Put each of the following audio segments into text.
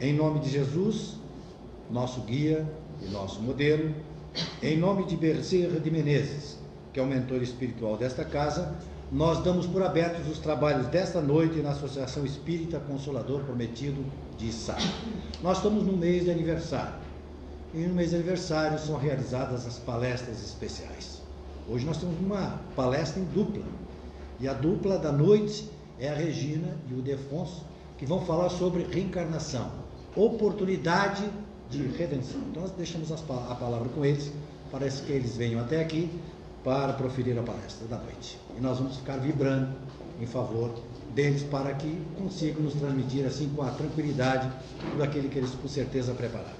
Em nome de Jesus, nosso guia e nosso modelo, em nome de Bezerra de Menezes, que é o mentor espiritual desta casa, nós damos por abertos os trabalhos desta noite na Associação Espírita Consolador Prometido de Sá. Nós estamos no mês de aniversário. E no mês de aniversário são realizadas as palestras especiais. Hoje nós temos uma palestra em dupla. E a dupla da noite é a Regina e o Defonso, que vão falar sobre reencarnação, oportunidade de redenção. Então nós deixamos a palavra com eles, parece que eles venham até aqui para proferir a palestra da noite. E nós vamos ficar vibrando em favor deles para que consigam nos transmitir assim com a tranquilidade tudo aquilo que eles com certeza prepararam.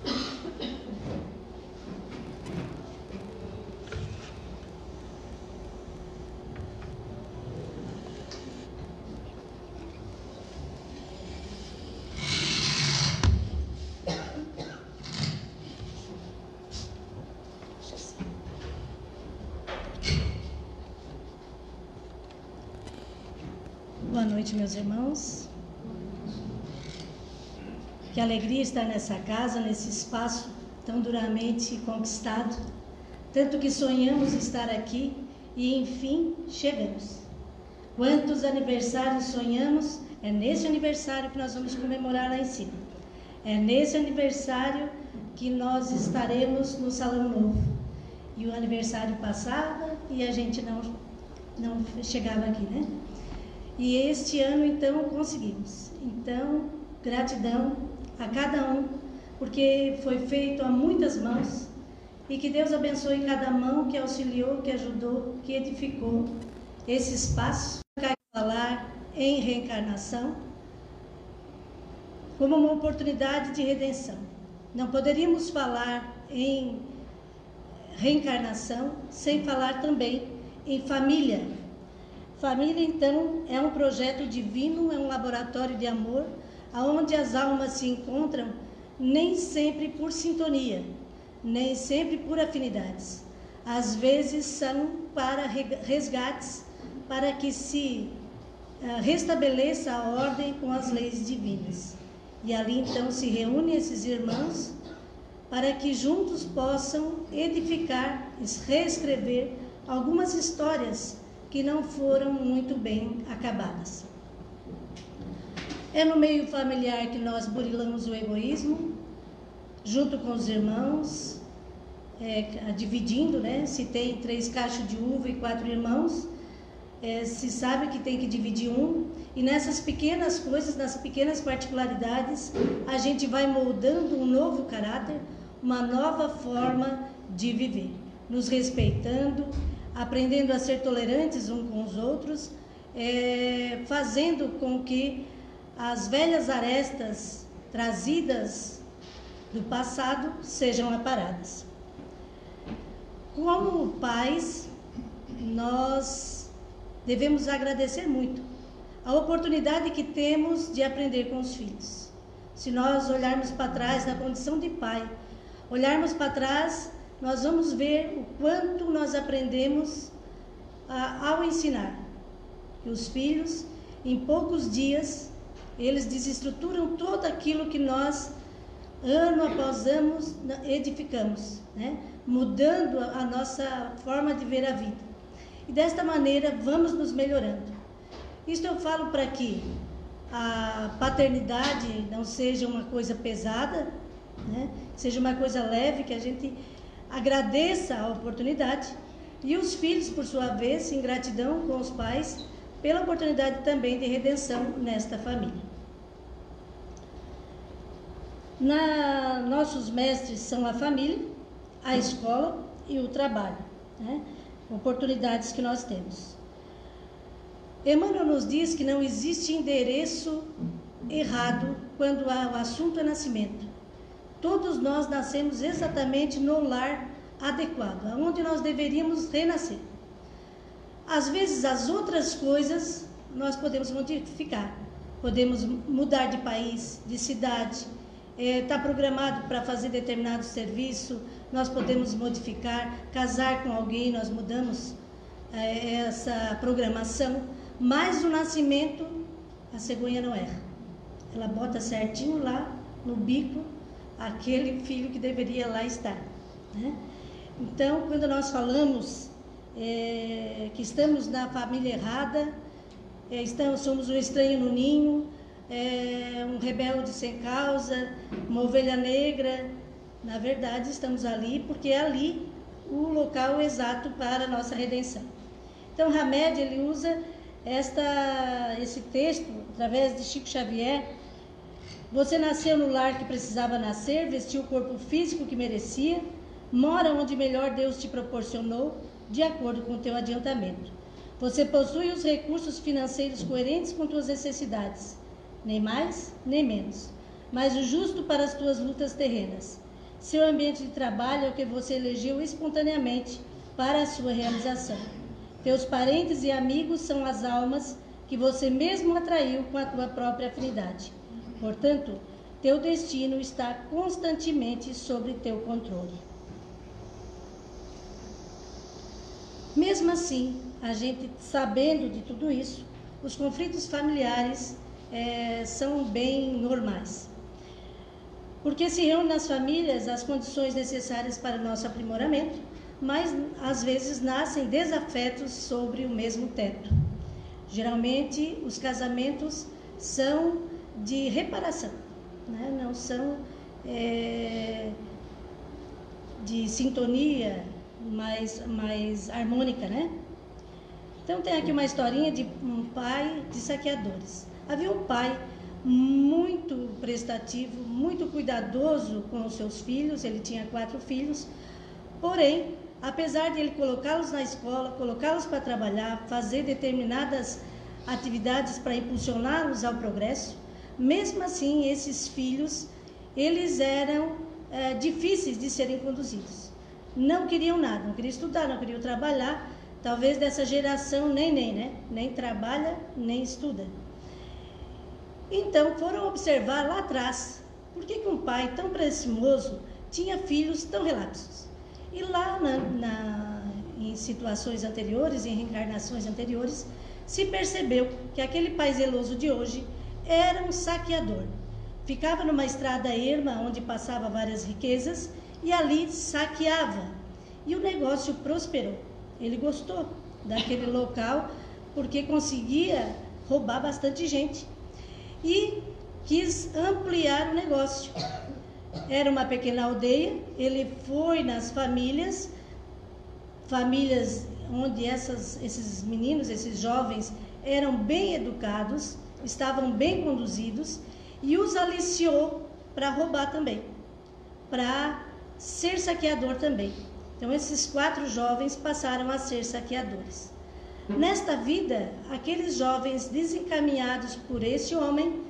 noite, meus irmãos. Que alegria estar nessa casa, nesse espaço tão duramente conquistado. Tanto que sonhamos estar aqui e enfim chegamos. Quantos aniversários sonhamos? É nesse aniversário que nós vamos comemorar lá em cima. É nesse aniversário que nós estaremos no Salão Novo. E o aniversário passava e a gente não, não chegava aqui, né? E este ano, então, conseguimos. Então, gratidão a cada um, porque foi feito a muitas mãos. E que Deus abençoe cada mão que auxiliou, que ajudou, que edificou esse espaço. Falar em reencarnação como uma oportunidade de redenção. Não poderíamos falar em reencarnação sem falar também em família Família, então, é um projeto divino, é um laboratório de amor, aonde as almas se encontram nem sempre por sintonia, nem sempre por afinidades. Às vezes são para resgates, para que se uh, restabeleça a ordem com as leis divinas. E ali então se reúnem esses irmãos para que juntos possam edificar, reescrever algumas histórias que não foram muito bem acabadas. É no meio familiar que nós burilamos o egoísmo, junto com os irmãos, é, dividindo, né? Se tem três cachos de uva e quatro irmãos, é, se sabe que tem que dividir um, e nessas pequenas coisas, nas pequenas particularidades, a gente vai moldando um novo caráter, uma nova forma de viver, nos respeitando, aprendendo a ser tolerantes uns com os outros, é, fazendo com que as velhas arestas trazidas do passado sejam aparadas. Como pais, nós devemos agradecer muito a oportunidade que temos de aprender com os filhos. Se nós olharmos para trás na condição de pai, olharmos para trás nós vamos ver o quanto nós aprendemos a, ao ensinar. Que os filhos, em poucos dias, eles desestruturam tudo aquilo que nós, ano após ano, edificamos, né? mudando a, a nossa forma de ver a vida. E desta maneira vamos nos melhorando. Isto eu falo para que a paternidade não seja uma coisa pesada, né? seja uma coisa leve, que a gente agradeça a oportunidade e os filhos, por sua vez, em gratidão com os pais pela oportunidade também de redenção nesta família. Na, nossos mestres são a família, a escola e o trabalho, né? oportunidades que nós temos. Emmanuel nos diz que não existe endereço errado quando o assunto é nascimento Todos nós nascemos exatamente no lar adequado, aonde nós deveríamos renascer. Às vezes as outras coisas nós podemos modificar, podemos mudar de país, de cidade, está é, programado para fazer determinado serviço, nós podemos modificar, casar com alguém, nós mudamos é, essa programação, mas o nascimento, a cegonha não erra. Ela bota certinho lá no bico aquele filho que deveria lá estar. Né? Então, quando nós falamos é, que estamos na família errada, é, estamos, somos um estranho no ninho, é, um rebelde sem causa, uma ovelha negra, na verdade estamos ali porque é ali o local exato para a nossa redenção. Então, Hamed ele usa esta, esse texto através de Chico Xavier você nasceu no lar que precisava nascer, vestiu o corpo físico que merecia, mora onde melhor Deus te proporcionou, de acordo com o teu adiantamento. Você possui os recursos financeiros coerentes com tuas necessidades, nem mais, nem menos, mas o justo para as tuas lutas terrenas. Seu ambiente de trabalho é o que você elegeu espontaneamente para a sua realização. Teus parentes e amigos são as almas que você mesmo atraiu com a tua própria afinidade. Portanto, teu destino está constantemente sob teu controle. Mesmo assim, a gente sabendo de tudo isso, os conflitos familiares é, são bem normais. Porque se reúnem nas famílias as condições necessárias para o nosso aprimoramento, mas às vezes nascem desafetos sobre o mesmo teto. Geralmente, os casamentos são de reparação, né? não são é, de sintonia mais, mais harmônica, né? Então tem aqui uma historinha de um pai de saqueadores. Havia um pai muito prestativo, muito cuidadoso com os seus filhos, ele tinha quatro filhos, porém, apesar de ele colocá-los na escola, colocá-los para trabalhar, fazer determinadas atividades para impulsioná-los ao progresso, mesmo assim, esses filhos, eles eram é, difíceis de serem conduzidos. Não queriam nada, não queriam estudar, não queriam trabalhar. Talvez dessa geração nem nem, né? Nem trabalha, nem estuda. Então foram observar lá atrás por que, que um pai tão precioso tinha filhos tão relapsos. E lá na, na, em situações anteriores, em reencarnações anteriores, se percebeu que aquele pai zeloso de hoje era um saqueador. Ficava numa estrada erma onde passava várias riquezas e ali saqueava. E o negócio prosperou. Ele gostou daquele local porque conseguia roubar bastante gente e quis ampliar o negócio. Era uma pequena aldeia, ele foi nas famílias, famílias onde essas, esses meninos, esses jovens eram bem educados, estavam bem conduzidos e os aliciou para roubar também, para ser saqueador também. Então, esses quatro jovens passaram a ser saqueadores. Nesta vida, aqueles jovens desencaminhados por esse homem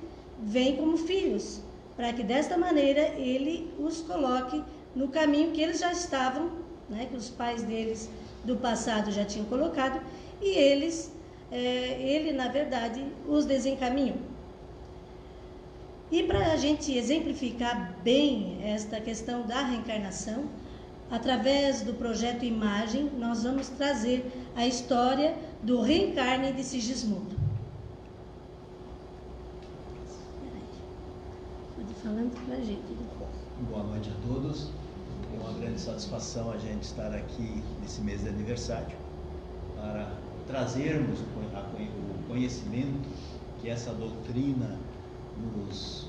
vêm como filhos, para que desta maneira ele os coloque no caminho que eles já estavam, né, que os pais deles do passado já tinham colocado, e eles é, ele, na verdade, os desencaminhou. E para a gente exemplificar bem esta questão da reencarnação, através do projeto Imagem, nós vamos trazer a história do reencarne de Sigismundo. Pode falando para a gente. Boa noite a todos. É uma grande satisfação a gente estar aqui nesse mês de aniversário para trazermos o conhecimento que essa doutrina nos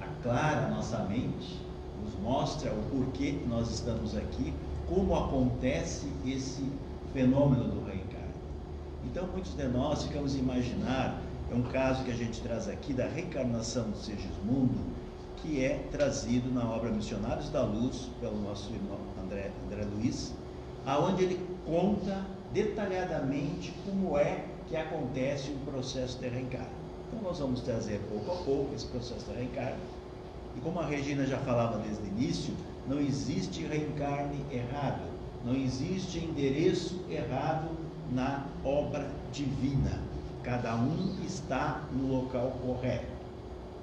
aclara a nossa mente, nos mostra o porquê nós estamos aqui, como acontece esse fenômeno do reencarne. Então, muitos de nós ficamos a imaginar, é um caso que a gente traz aqui da reencarnação de Segismundo, que é trazido na obra Missionários da Luz, pelo nosso irmão André, André Luiz, aonde ele conta detalhadamente como é que acontece o processo de reencarne. Então nós vamos trazer pouco a pouco esse processo de reencarne E como a Regina já falava desde o início, não existe reencarne errado, não existe endereço errado na obra divina. Cada um está no local correto.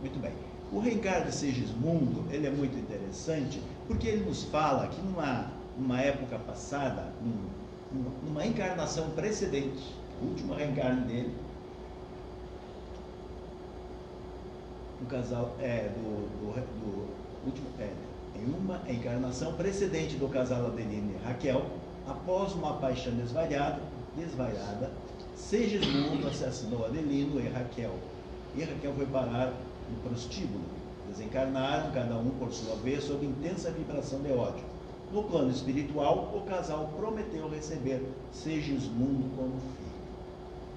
Muito bem. O reencarne de ele é muito interessante, porque ele nos fala que numa, numa época passada, num, numa encarnação precedente, o último reencarne dele, um casal é, do, do, do último, é, em uma encarnação precedente do casal Adeline e Raquel, após uma paixão desvariada, desvariada Segismundo assassinou Adelino e Raquel. E Raquel foi parar no prostíbulo. Desencarnaram, cada um por sua vez, sob intensa vibração de ódio. No plano espiritual, o casal prometeu receber Segismundo como filho.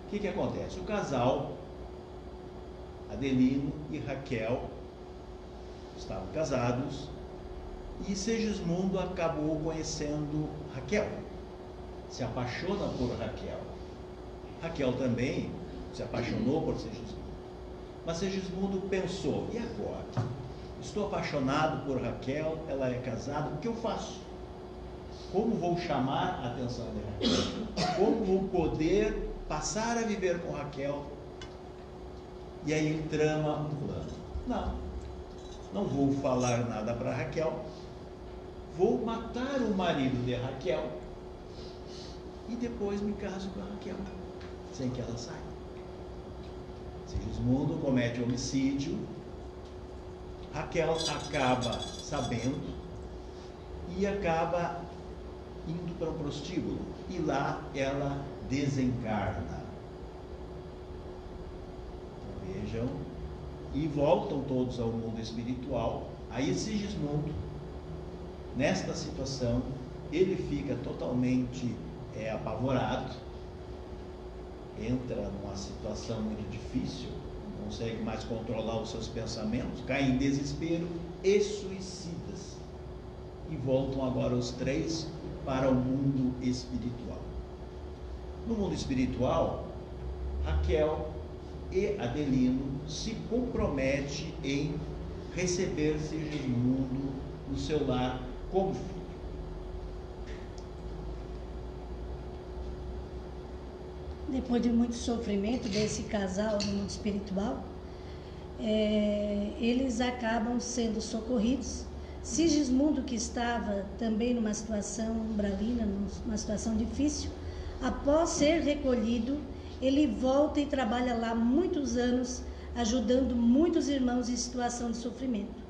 O que, que acontece? O casal, Adelino e Raquel, estavam casados e Segismundo acabou conhecendo Raquel. Se apaixona por Raquel. Raquel também se apaixonou por Segismundo. Mas Segismundo pensou: e agora? Estou apaixonado por Raquel, ela é casada, o que eu faço? Como vou chamar a atenção de Raquel? Como vou poder passar a viver com Raquel? E aí ele trama um plano. Não, não vou falar nada para Raquel, vou matar o marido de Raquel e depois me caso com a Raquel sem que ela saiba. Sigismundo comete homicídio, Raquel acaba sabendo e acaba indo para o prostíbulo e lá ela desencarna. Então, vejam, e voltam todos ao mundo espiritual. Aí Sigismundo, nesta situação, ele fica totalmente é, apavorado entra numa situação muito difícil, não consegue mais controlar os seus pensamentos, cai em desespero e suicida-se. E voltam agora os três para o mundo espiritual. No mundo espiritual, Raquel e Adelino se comprometem em receber Sigismundo no seu lar como filho. Depois de muito sofrimento desse casal no mundo espiritual, é, eles acabam sendo socorridos. Sigismundo, que estava também numa situação umbralina, numa situação difícil, após ser recolhido, ele volta e trabalha lá muitos anos, ajudando muitos irmãos em situação de sofrimento.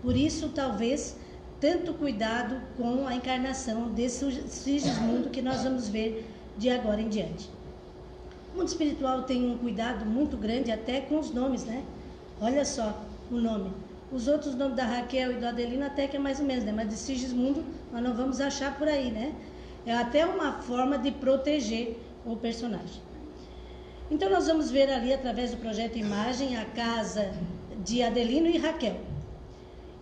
Por isso, talvez, tanto cuidado com a encarnação desse Sigismundo que nós vamos ver de agora em diante. Mundo espiritual tem um cuidado muito grande até com os nomes, né? Olha só o nome. Os outros nomes da Raquel e do Adelina até que é mais ou menos, né? Mas de Sigismundo nós não vamos achar por aí, né? É até uma forma de proteger o personagem. Então nós vamos ver ali através do projeto Imagem a casa de Adelino e Raquel.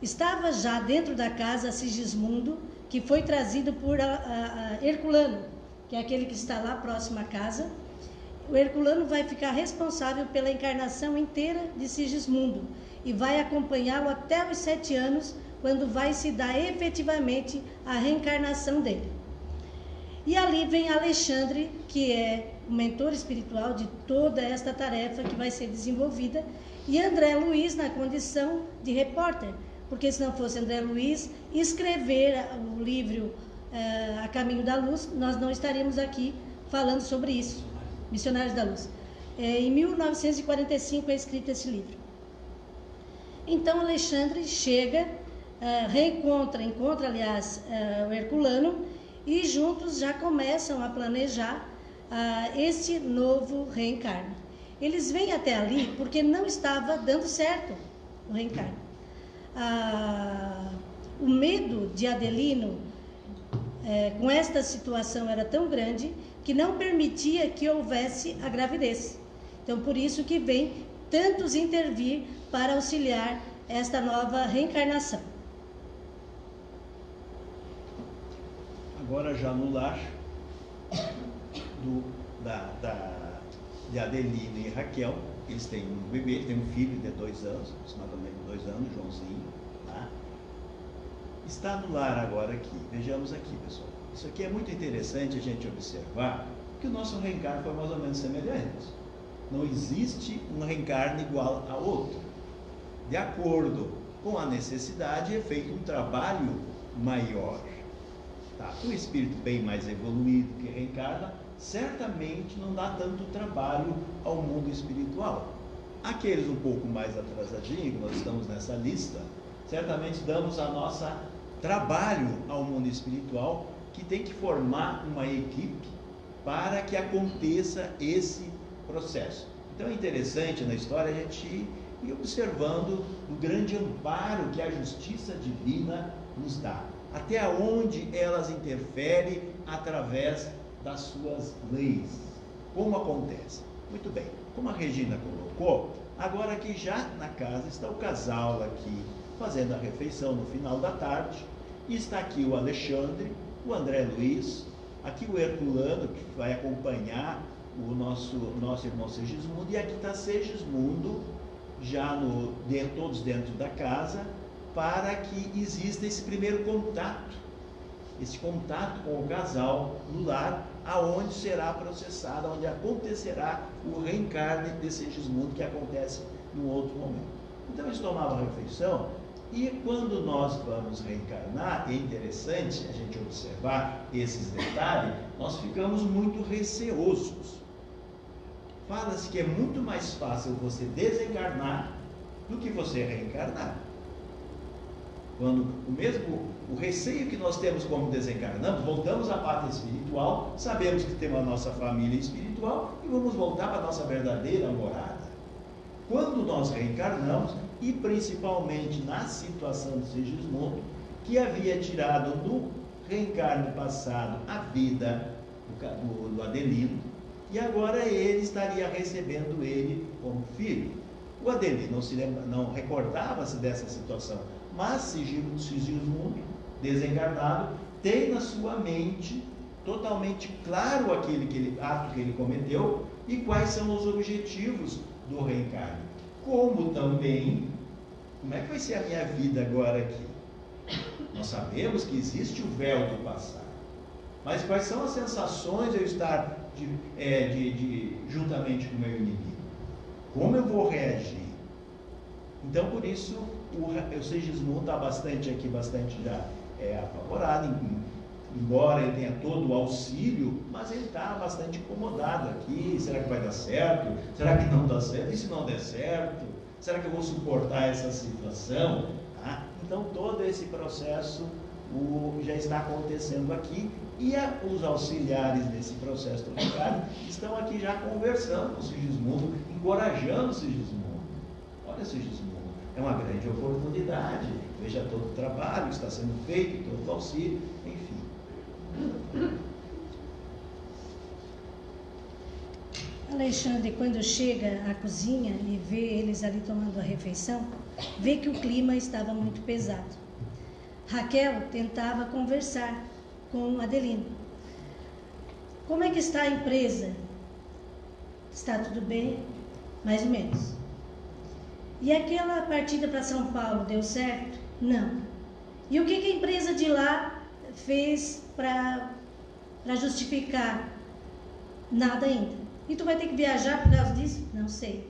Estava já dentro da casa Sigismundo, que foi trazido por a, a, a Herculano, que é aquele que está lá próximo à casa o Herculano vai ficar responsável pela encarnação inteira de Sigismundo e vai acompanhá-lo até os sete anos, quando vai se dar efetivamente a reencarnação dele. E ali vem Alexandre, que é o mentor espiritual de toda esta tarefa que vai ser desenvolvida, e André Luiz na condição de repórter, porque se não fosse André Luiz escrever o livro uh, A Caminho da Luz, nós não estaríamos aqui falando sobre isso. Missionários da Luz. É, em 1945 é escrito esse livro. Então Alexandre chega, uh, reencontra, encontra aliás uh, o Herculano e juntos já começam a planejar uh, esse novo reencarno. Eles vêm até ali porque não estava dando certo o reencarno. o medo de Adelino com esta situação era tão grande que não permitia que houvesse a gravidez. Então, por isso que vem tantos intervir para auxiliar esta nova reencarnação. Agora já no lar do, da, da, de Adeline e Raquel, eles têm um bebê, têm um filho de dois anos, aproximadamente dois anos, Joãozinho. Tá? Está no lar agora aqui. Vejamos aqui, pessoal. Isso aqui é muito interessante a gente observar que o nosso reencarno foi mais ou menos semelhante. Não existe um reencarno igual a outro. De acordo com a necessidade, é feito um trabalho maior. Tá? Um espírito bem mais evoluído que reencarna, certamente não dá tanto trabalho ao mundo espiritual. Aqueles um pouco mais atrasadinhos, nós estamos nessa lista, certamente damos a nossa trabalho ao mundo espiritual, que tem que formar uma equipe para que aconteça esse processo. Então é interessante na história a gente ir observando o grande amparo que a justiça divina nos dá até onde elas interferem através das suas leis. Como acontece? Muito bem, como a Regina colocou, agora que já na casa está o casal aqui fazendo a refeição no final da tarde, está aqui o Alexandre, o André Luiz, aqui o Herculano, que vai acompanhar o nosso, nosso irmão Segismundo, e aqui está Segismundo, já no, de, todos dentro da casa, para que exista esse primeiro contato, esse contato com o casal no lar, aonde será processado, onde acontecerá o reencarne desse Segismundo que acontece num outro momento. Então eles tomavam a refeição e quando nós vamos reencarnar, é interessante a gente observar esses detalhes, nós ficamos muito receosos. Fala-se que é muito mais fácil você desencarnar do que você reencarnar. Quando o mesmo o receio que nós temos como desencarnamos, voltamos à parte espiritual, sabemos que temos a nossa família espiritual e vamos voltar para a nossa verdadeira morada. Quando nós reencarnamos, e principalmente na situação de Sigismundo, que havia tirado no reencarno passado a vida do, do Adelino, e agora ele estaria recebendo ele como filho. O Adelino não, se lembra, não recordava-se dessa situação, mas Sigismundo, desencarnado, tem na sua mente totalmente claro aquele que ele, ato que ele cometeu e quais são os objetivos do reencarno. Como também, como é que vai ser a minha vida agora aqui? Nós sabemos que existe o véu do passado. Mas quais são as sensações de eu estar de, é, de, de, juntamente com o meu inimigo? Como eu vou reagir? Então, por isso, o, o Segismundo está bastante aqui, bastante já é, apavorado, embora ele tenha todo o auxílio, mas ele está bastante incomodado aqui. Será que vai dar certo? Será que não dá certo? E se não der certo? Será que eu vou suportar essa situação? Tá? Então todo esse processo o, já está acontecendo aqui e a, os auxiliares desse processo do Ricardo estão aqui já conversando com o Sigismundo, encorajando o Sigismundo. Olha, Sigismundo, é uma grande oportunidade. Veja todo o trabalho que está sendo feito, todo o auxílio. Alexandre, quando chega à cozinha e vê eles ali tomando a refeição, vê que o clima estava muito pesado. Raquel tentava conversar com Adelino. Como é que está a empresa? Está tudo bem? Mais ou menos. E aquela partida para São Paulo deu certo? Não. E o que, que a empresa de lá fez para justificar? Nada ainda. E tu vai ter que viajar por causa disso? Não sei.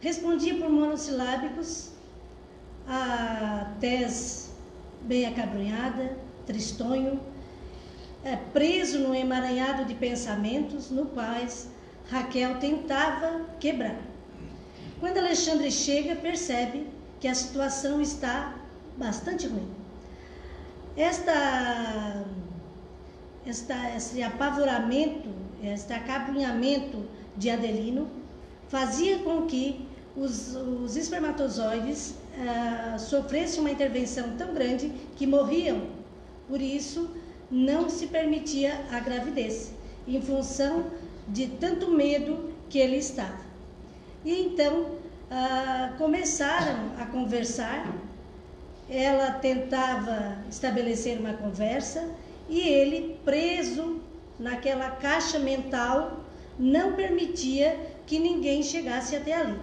Respondia por monossilábicos, a tez bem acabrunhada, tristonho, é, preso no emaranhado de pensamentos no quais Raquel tentava quebrar. Quando Alexandre chega, percebe que a situação está bastante ruim. Esta, esta, esse apavoramento, este acabrunhamento de Adelino fazia com que os, os espermatozoides uh, sofressem uma intervenção tão grande que morriam. Por isso, não se permitia a gravidez, em função de tanto medo que ele estava. E então ah, começaram a conversar. Ela tentava estabelecer uma conversa e ele, preso naquela caixa mental, não permitia que ninguém chegasse até ali.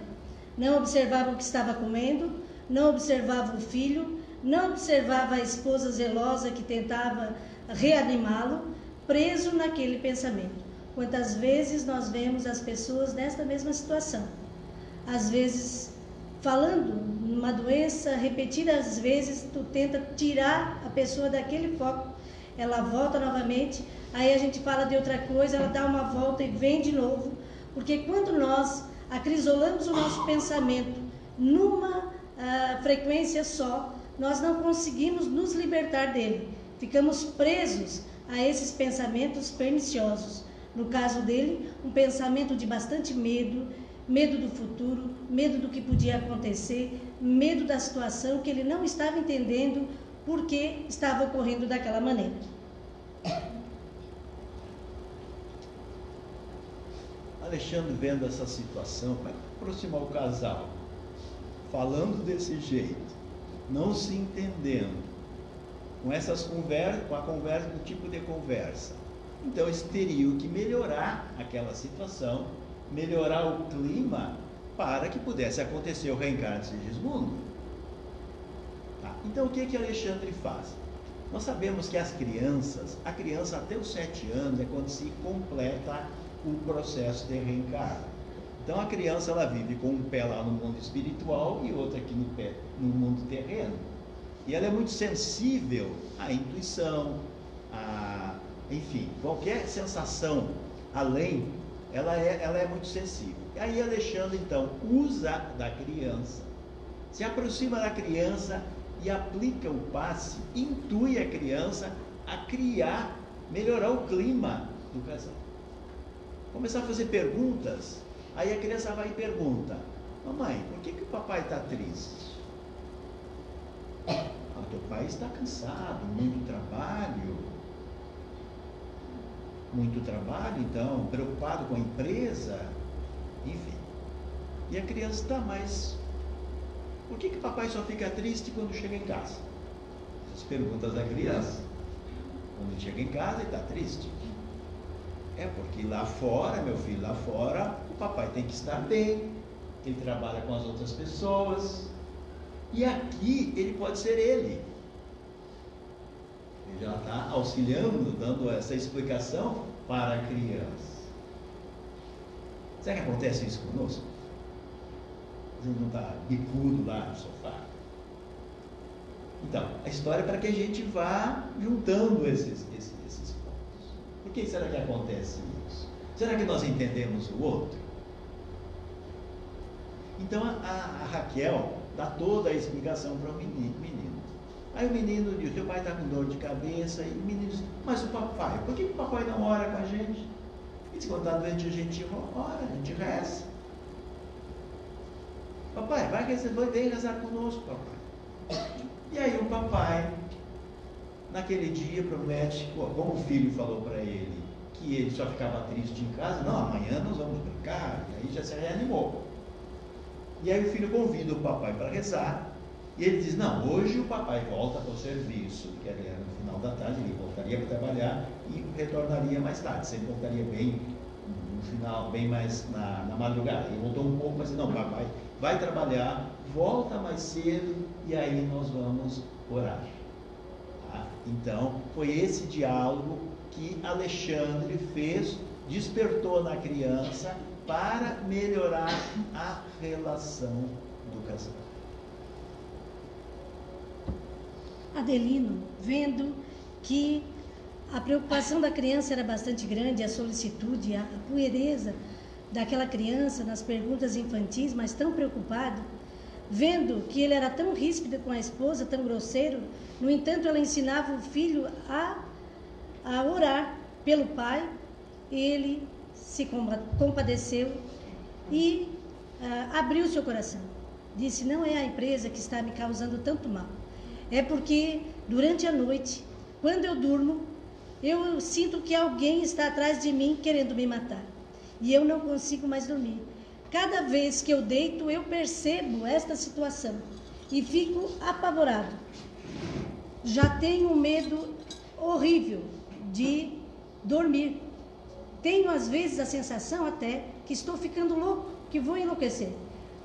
Não observava o que estava comendo, não observava o filho, não observava a esposa zelosa que tentava reanimá-lo, preso naquele pensamento. Quantas vezes nós vemos as pessoas nesta mesma situação? Às vezes, falando numa doença, repetidas vezes, tu tenta tirar a pessoa daquele foco, ela volta novamente, aí a gente fala de outra coisa, ela dá uma volta e vem de novo, porque quando nós acrisolamos o nosso pensamento numa uh, frequência só, nós não conseguimos nos libertar dele. Ficamos presos a esses pensamentos perniciosos. No caso dele, um pensamento de bastante medo, medo do futuro, medo do que podia acontecer, medo da situação que ele não estava entendendo por que estava ocorrendo daquela maneira. Alexandre, vendo essa situação, vai aproximar o casal, falando desse jeito, não se entendendo, com essas conversas, com a conversa, com o tipo de conversa. Então eles teriam que melhorar aquela situação, melhorar o clima para que pudesse acontecer o reencarne de Sigismundo. Tá? Então o que que Alexandre faz? Nós sabemos que as crianças, a criança até os sete anos é quando se completa o processo de reencarne. Então a criança ela vive com um pé lá no mundo espiritual e outro aqui no pé no mundo terreno. E ela é muito sensível à intuição, a, enfim, qualquer sensação além, ela é, ela é muito sensível. E aí Alexandre, então, usa da criança, se aproxima da criança e aplica o passe, intui a criança a criar, melhorar o clima do casal. Começar a fazer perguntas, aí a criança vai e pergunta, mamãe, por que, que o papai está triste? Ah, teu pai está cansado, muito trabalho. Muito trabalho, então, preocupado com a empresa, enfim. E a criança está mais. Por que, que papai só fica triste quando chega em casa? As perguntas da criança. Quando chega em casa, ele está triste. É porque lá fora, meu filho, lá fora, o papai tem que estar bem, ele trabalha com as outras pessoas, e aqui ele pode ser ele. Ele já está auxiliando, dando essa explicação para a criança. Será que acontece isso conosco? A gente não está bicudo lá no sofá. Então, a história é para que a gente vá juntando esses, esses, esses pontos. Por que será que acontece isso? Será que nós entendemos o outro? Então, a, a, a Raquel, dá toda a explicação para o menino. Aí o menino diz, teu pai está com dor de cabeça, e o menino diz, mas o papai, por que o papai não ora com a gente? Se quando está doente a gente ora, a gente reza. Papai, vai rezar, vem rezar conosco, papai. E aí o papai, naquele dia, promete, como o filho falou para ele, que ele só ficava triste em casa, não, amanhã nós vamos brincar, e aí já se reanimou. E aí o filho convida o papai para rezar. E ele diz: Não, hoje o papai volta para o serviço, que era no final da tarde, ele voltaria para trabalhar e retornaria mais tarde. Sempre voltaria bem no final, bem mais na, na madrugada. Ele voltou um pouco, mas Não, papai vai trabalhar, volta mais cedo e aí nós vamos orar. Tá? Então, foi esse diálogo que Alexandre fez, despertou na criança para melhorar a relação do casal. Adelino, vendo que a preocupação da criança era bastante grande, a solicitude, a puereza daquela criança nas perguntas infantis, mas tão preocupado, vendo que ele era tão ríspido com a esposa, tão grosseiro, no entanto, ela ensinava o filho a, a orar pelo pai, ele se compadeceu e uh, abriu seu coração. Disse: Não é a empresa que está me causando tanto mal. É porque durante a noite, quando eu durmo, eu sinto que alguém está atrás de mim querendo me matar. E eu não consigo mais dormir. Cada vez que eu deito, eu percebo esta situação e fico apavorado. Já tenho um medo horrível de dormir tenho às vezes a sensação até que estou ficando louco, que vou enlouquecer.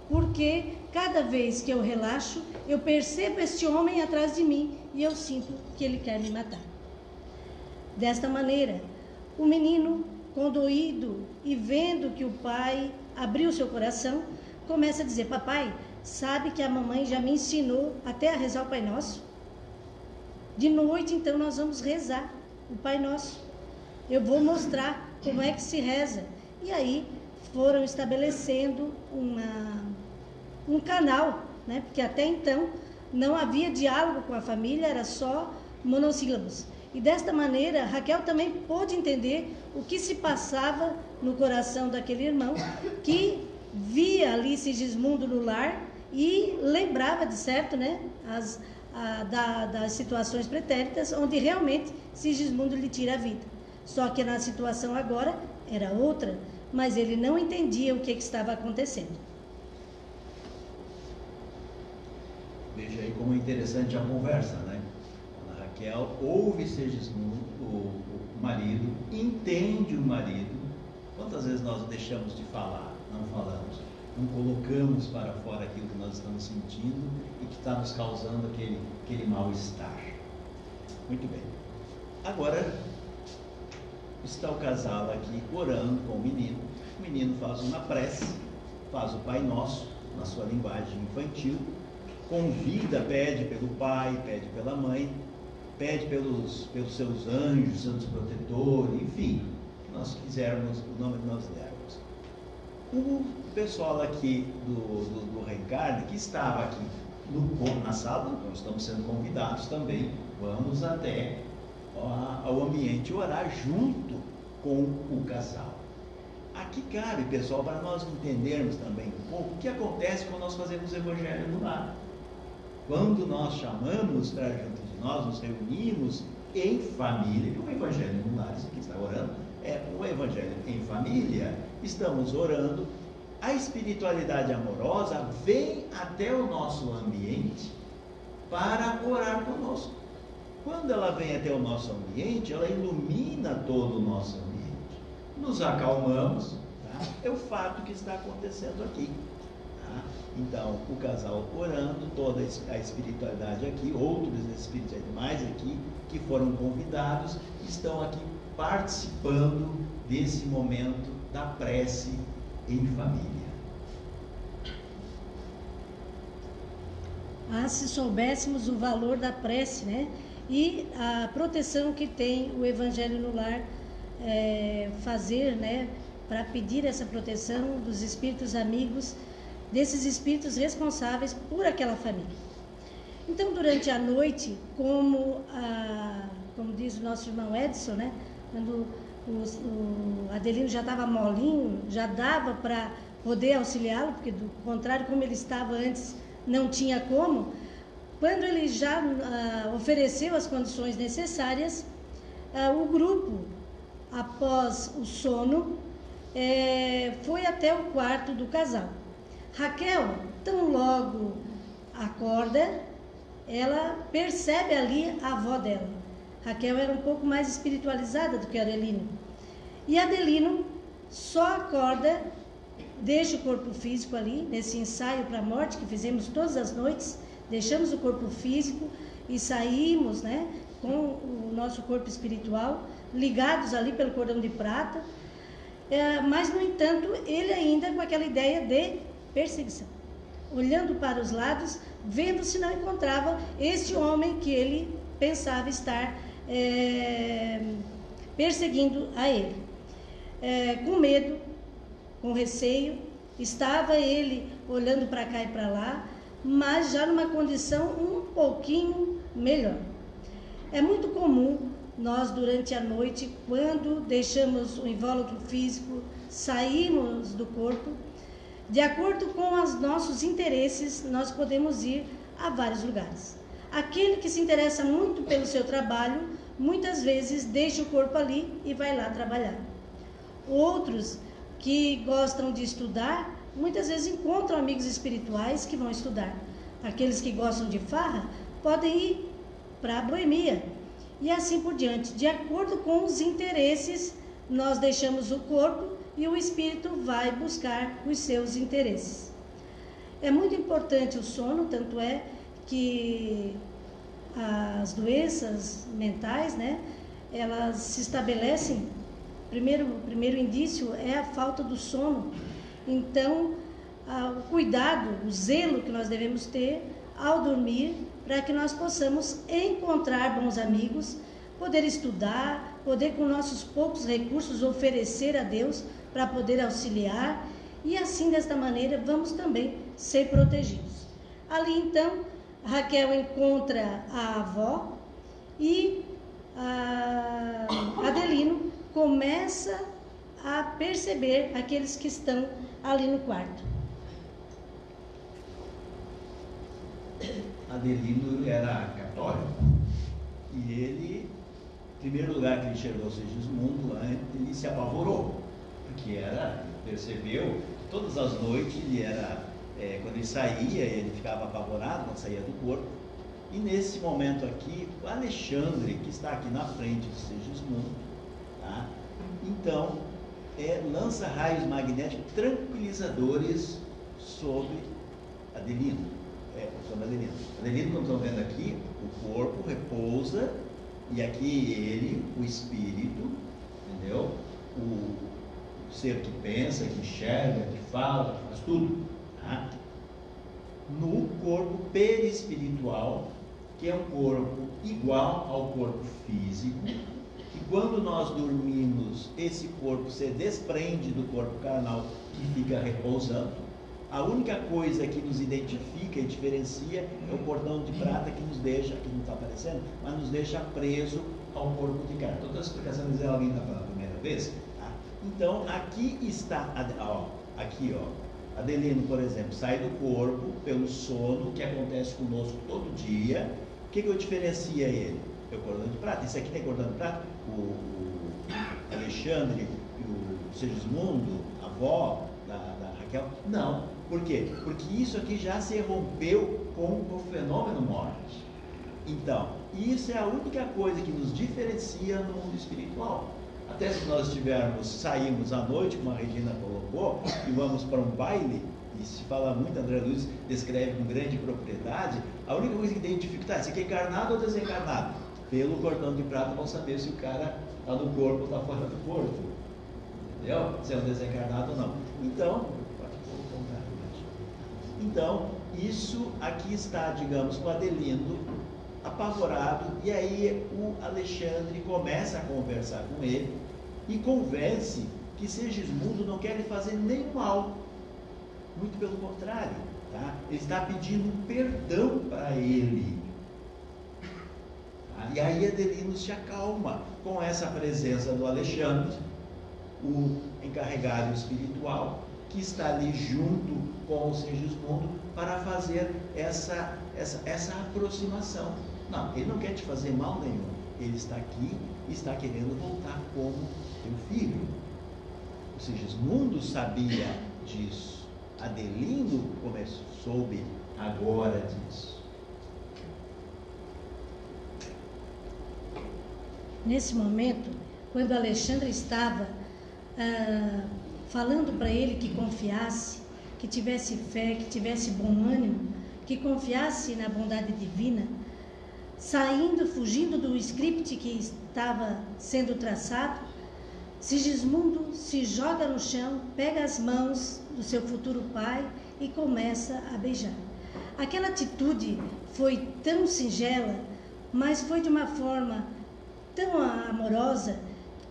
porque cada vez que eu relaxo, eu percebo este homem atrás de mim e eu sinto que ele quer me matar. Desta maneira, o menino, condoído e vendo que o pai abriu seu coração, começa a dizer: Papai, sabe que a mamãe já me ensinou até a rezar o Pai Nosso? De noite, então, nós vamos rezar o Pai Nosso. Eu vou mostrar como é que se reza. E aí foram estabelecendo uma, um canal, né? porque até então não havia diálogo com a família, era só monossílabos. E desta maneira, Raquel também pôde entender o que se passava no coração daquele irmão, que via ali Sigismundo no lar e lembrava de certo, né, as, a, da, das situações pretéritas, onde realmente Sigismundo lhe tira a vida. Só que na situação agora era outra, mas ele não entendia o que, que estava acontecendo. Veja aí como é interessante a conversa, né? Raquel ouve Sigismundo, o, o marido, entende o marido. Quantas vezes nós deixamos de falar, não falamos, não colocamos para fora aquilo que nós estamos sentindo e que está nos causando aquele, aquele mal-estar. Muito bem. Agora, está o casal aqui orando com o menino. O menino faz uma prece, faz o Pai Nosso, na sua linguagem infantil, convida, pede pelo pai, pede pela mãe, pede pelos, pelos seus anjos, santos protetores, enfim, que nós quisermos, o nome que nós dermos. O pessoal aqui do, do, do Reencarne, que estava aqui no, na sala, nós estamos sendo convidados também, vamos até ao ambiente orar junto com o casal. Aqui cabe, pessoal, para nós entendermos também um pouco o que acontece quando nós fazemos o evangelho no lar. Quando nós chamamos para junto nós, nos reunimos em família, o evangelho no lar, isso aqui está orando, é o evangelho em família, estamos orando, a espiritualidade amorosa vem até o nosso ambiente para orar conosco. Quando ela vem até o nosso ambiente, ela ilumina todo o nosso ambiente. Nos acalmamos, tá? é o fato que está acontecendo aqui. Então, o casal orando, toda a espiritualidade aqui, outros espíritos mais aqui, que foram convidados, estão aqui participando desse momento da prece em família. Ah, se soubéssemos o valor da prece, né? E a proteção que tem o Evangelho no Lar é, fazer, né? Para pedir essa proteção dos espíritos amigos desses espíritos responsáveis por aquela família. Então, durante a noite, como, a, como diz o nosso irmão Edson, né, quando o, o Adelino já estava molinho, já dava para poder auxiliá-lo, porque do contrário, como ele estava antes, não tinha como. Quando ele já ah, ofereceu as condições necessárias, ah, o grupo, após o sono, é, foi até o quarto do casal. Raquel, tão logo acorda, ela percebe ali a avó dela. Raquel era um pouco mais espiritualizada do que Adelino. E Adelino só acorda, deixa o corpo físico ali, nesse ensaio para a morte que fizemos todas as noites, deixamos o corpo físico e saímos né, com o nosso corpo espiritual, ligados ali pelo cordão de prata. É, mas, no entanto, ele ainda com aquela ideia de perseguição. Olhando para os lados, vendo se não encontrava este homem que ele pensava estar é, perseguindo a ele. É, com medo, com receio, estava ele olhando para cá e para lá, mas já numa condição um pouquinho melhor. É muito comum nós, durante a noite, quando deixamos o invólucro físico, saímos do corpo, de acordo com os nossos interesses, nós podemos ir a vários lugares. Aquele que se interessa muito pelo seu trabalho, muitas vezes deixa o corpo ali e vai lá trabalhar. Outros que gostam de estudar, muitas vezes encontram amigos espirituais que vão estudar. Aqueles que gostam de farra podem ir para a boemia. E assim por diante. De acordo com os interesses, nós deixamos o corpo e o espírito vai buscar os seus interesses. É muito importante o sono, tanto é que as doenças mentais, né, elas se estabelecem. Primeiro, primeiro indício é a falta do sono. Então, o cuidado, o zelo que nós devemos ter ao dormir, para que nós possamos encontrar bons amigos, poder estudar, poder com nossos poucos recursos oferecer a Deus para poder auxiliar e assim desta maneira vamos também ser protegidos. Ali então Raquel encontra a avó e a Adelino começa a perceber aqueles que estão ali no quarto. Adelino era católico e ele, em primeiro lugar que ele enxergou Segismundo, ele se apavorou, porque era, percebeu que todas as noites ele era, é, quando ele saía, ele ficava apavorado quando saía do corpo. E nesse momento aqui, o Alexandre, que está aqui na frente de Segismundo, tá? então é, lança raios magnéticos tranquilizadores sobre Adelino é, sobre Adelino. Adelino, como estão vendo aqui, o corpo repousa e aqui ele, o espírito, entendeu? O ser que pensa, que enxerga, que fala, que faz tudo. Tá? No corpo perispiritual, que é um corpo igual ao corpo físico, que quando nós dormimos, esse corpo se desprende do corpo carnal que fica repousando a única coisa que nos identifica e diferencia é o cordão de prata que nos deixa, que não está aparecendo, mas nos deixa preso ao corpo de carne. Toda a explicação dizer alguém está falando a primeira vez. Então, aqui está, ó, aqui, ó, Adelino, por exemplo, sai do corpo pelo sono que acontece conosco todo dia. O que, que eu diferencia ele? É o cordão de prata. Esse aqui tem cordão de prata? O, o Alexandre, o Segismundo, a avó da, da Raquel? Não. Por quê? Porque isso aqui já se rompeu com o fenômeno morte. Então, isso é a única coisa que nos diferencia no mundo espiritual. Até se nós estivermos, saímos à noite, como a Regina colocou, e vamos para um baile, e se fala muito, André Luiz descreve com grande propriedade, a única coisa que identifica, tá, esse aqui é encarnado ou desencarnado? Pelo cordão de prata vão saber se o cara está no corpo ou está fora do corpo. Entendeu? Se é um desencarnado ou não. Então, então, isso aqui está, digamos, o Adelino apavorado, e aí o Alexandre começa a conversar com ele e convence que Segismundo não quer lhe fazer nenhum mal. Muito pelo contrário, tá? ele está pedindo perdão para ele. Tá? E aí Adelino se acalma com essa presença do Alexandre, o encarregado espiritual, que está ali junto com o Sigismundo para fazer essa, essa, essa aproximação. Não, ele não quer te fazer mal nenhum. Ele está aqui e está querendo voltar como teu filho. O Sigismundo sabia disso. Adelino começou, soube agora disso. Nesse momento, quando Alexandre estava ah, falando para ele que confiasse, que tivesse fé, que tivesse bom ânimo, que confiasse na bondade divina, saindo, fugindo do script que estava sendo traçado, Sigismundo se joga no chão, pega as mãos do seu futuro pai e começa a beijar. Aquela atitude foi tão singela, mas foi de uma forma tão amorosa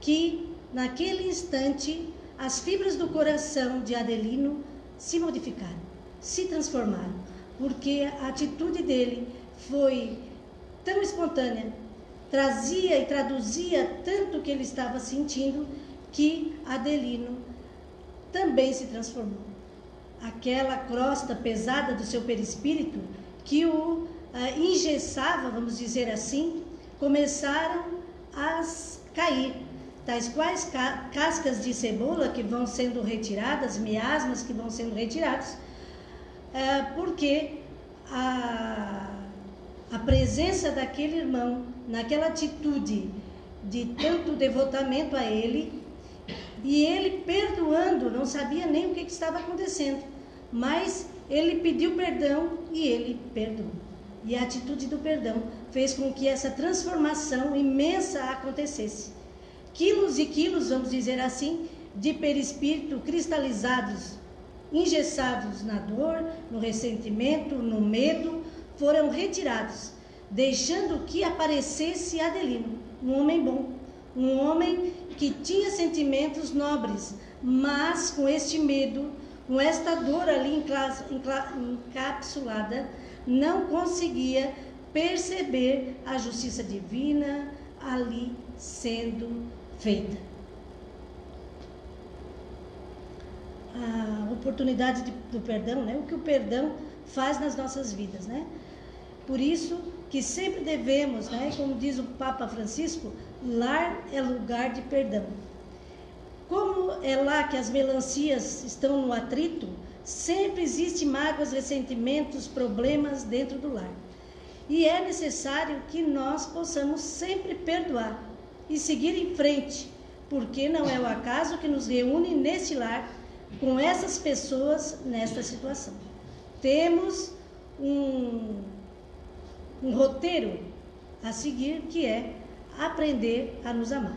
que naquele instante as fibras do coração de Adelino se modificaram, se transformaram, porque a atitude dele foi tão espontânea, trazia e traduzia tanto o que ele estava sentindo, que Adelino também se transformou. Aquela crosta pesada do seu perispírito que o uh, engessava, vamos dizer assim, começaram a cair tais quais ca cascas de cebola que vão sendo retiradas, miasmas que vão sendo retirados, é, porque a, a presença daquele irmão, naquela atitude de tanto devotamento a ele, e ele perdoando, não sabia nem o que, que estava acontecendo, mas ele pediu perdão e ele perdoou. E a atitude do perdão fez com que essa transformação imensa acontecesse. Quilos e quilos, vamos dizer assim, de perispírito cristalizados, engessados na dor, no ressentimento, no medo, foram retirados, deixando que aparecesse Adelino, um homem bom, um homem que tinha sentimentos nobres, mas com este medo, com esta dor ali encapsulada, não conseguia perceber a justiça divina ali sendo feita. A oportunidade de, do perdão, né? o que o perdão faz nas nossas vidas. Né? Por isso que sempre devemos, né? como diz o Papa Francisco, lar é lugar de perdão. Como é lá que as melancias estão no atrito, sempre existe mágoas, ressentimentos, problemas dentro do lar. E é necessário que nós possamos sempre perdoar e seguir em frente, porque não é o acaso que nos reúne neste lar com essas pessoas nesta situação. Temos um, um roteiro a seguir que é aprender a nos amar.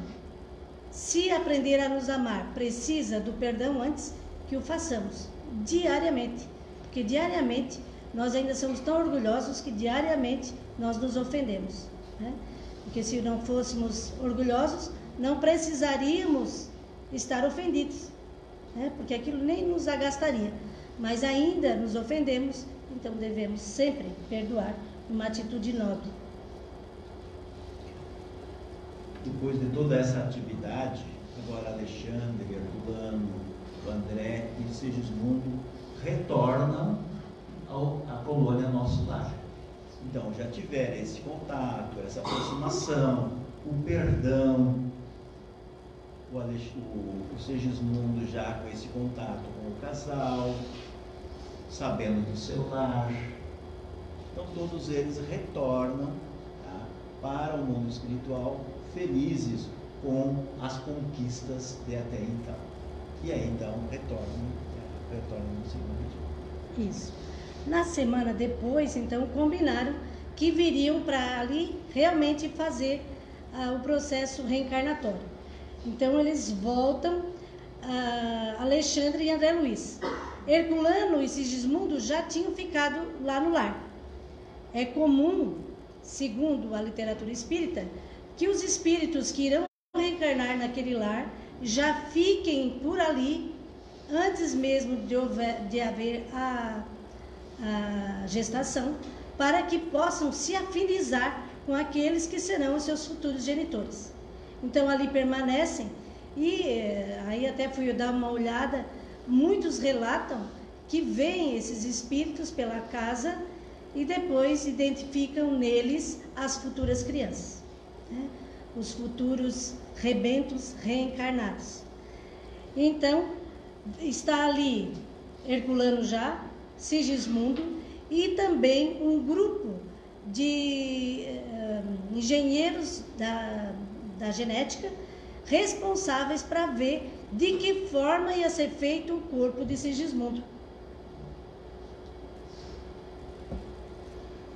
Se aprender a nos amar precisa do perdão antes, que o façamos diariamente. Porque diariamente nós ainda somos tão orgulhosos que diariamente nós nos ofendemos. Né? Porque se não fôssemos orgulhosos, não precisaríamos estar ofendidos. Né? Porque aquilo nem nos agastaria. Mas ainda nos ofendemos, então devemos sempre perdoar uma atitude nobre depois de toda essa atividade, agora Alexandre, Herculano, André e Sigismundo retornam ao, à colônia Nosso Lar. Então, já tiveram esse contato, essa aproximação, o perdão, o, Alex, o, o já com esse contato com o casal, sabendo do seu lar. Então, todos eles retornam tá, para o mundo espiritual felizes com as conquistas de até então. E aí então retornam, retornam no segundo dia. Isso. Na semana depois, então, combinaram que viriam para ali realmente fazer ah, o processo reencarnatório. Então eles voltam ah, Alexandre e André Luiz. Herculano e Sigismundo já tinham ficado lá no lar. É comum, segundo a literatura espírita, que os espíritos que irão reencarnar naquele lar já fiquem por ali antes mesmo de, houver, de haver a, a gestação, para que possam se afinizar com aqueles que serão os seus futuros genitores. Então ali permanecem e eh, aí até fui dar uma olhada, muitos relatam que veem esses espíritos pela casa e depois identificam neles as futuras crianças né? os futuros rebentos reencarnados. Então, está ali Herculano já, Sigismundo e também um grupo de uh, engenheiros da, da genética responsáveis para ver de que forma ia ser feito o corpo de Sigismundo.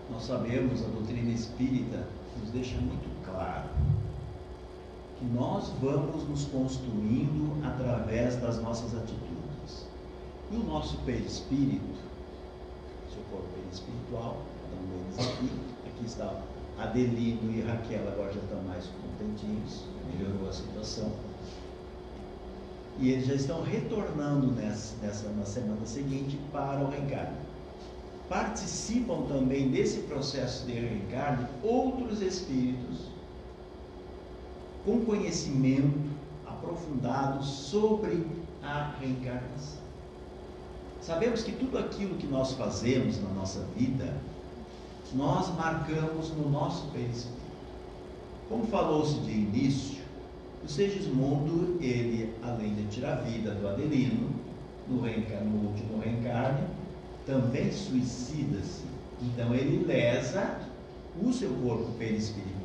Nós sabemos, a doutrina espírita nos deixa muito que nós vamos nos construindo através das nossas atitudes. E o nosso perispírito, seu corpo perispiritual, um deles aqui, aqui está Adelino e Raquel, agora já estão mais contentinhos, melhorou a situação. E eles já estão retornando nessa, nessa, na semana seguinte para o reencarno participam também desse processo de reencarne outros espíritos com conhecimento aprofundado sobre a reencarnação. Sabemos que tudo aquilo que nós fazemos na nossa vida, nós marcamos no nosso perispírito. Como falou-se de início, o Segismundo, ele, além de tirar a vida do Adelino, no, no último reencarne, também suicida-se. Então ele lesa o seu corpo perispiritual.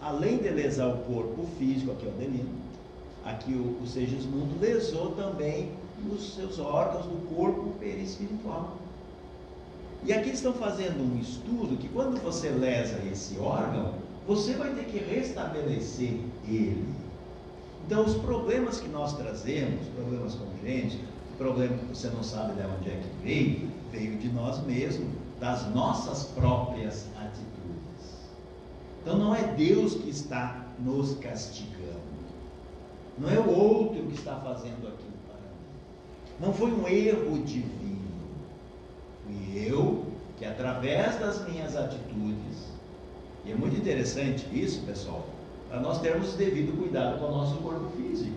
Além de lesar o corpo físico, aqui o Delino, aqui o, o Segismundo lesou também os seus órgãos do corpo perispiritual. E aqui estão fazendo um estudo que quando você lesa esse órgão, você vai ter que restabelecer ele. Então, os problemas que nós trazemos, problemas congênitos, problema que você não sabe de onde é que veio, veio de nós mesmos, das nossas próprias atitudes. Então, não é Deus que está nos castigando. Não é o outro que está fazendo aquilo para mim. Não foi um erro divino. Fui eu que, através das minhas atitudes, e é muito interessante isso, pessoal, para nós termos devido cuidado com o nosso corpo físico.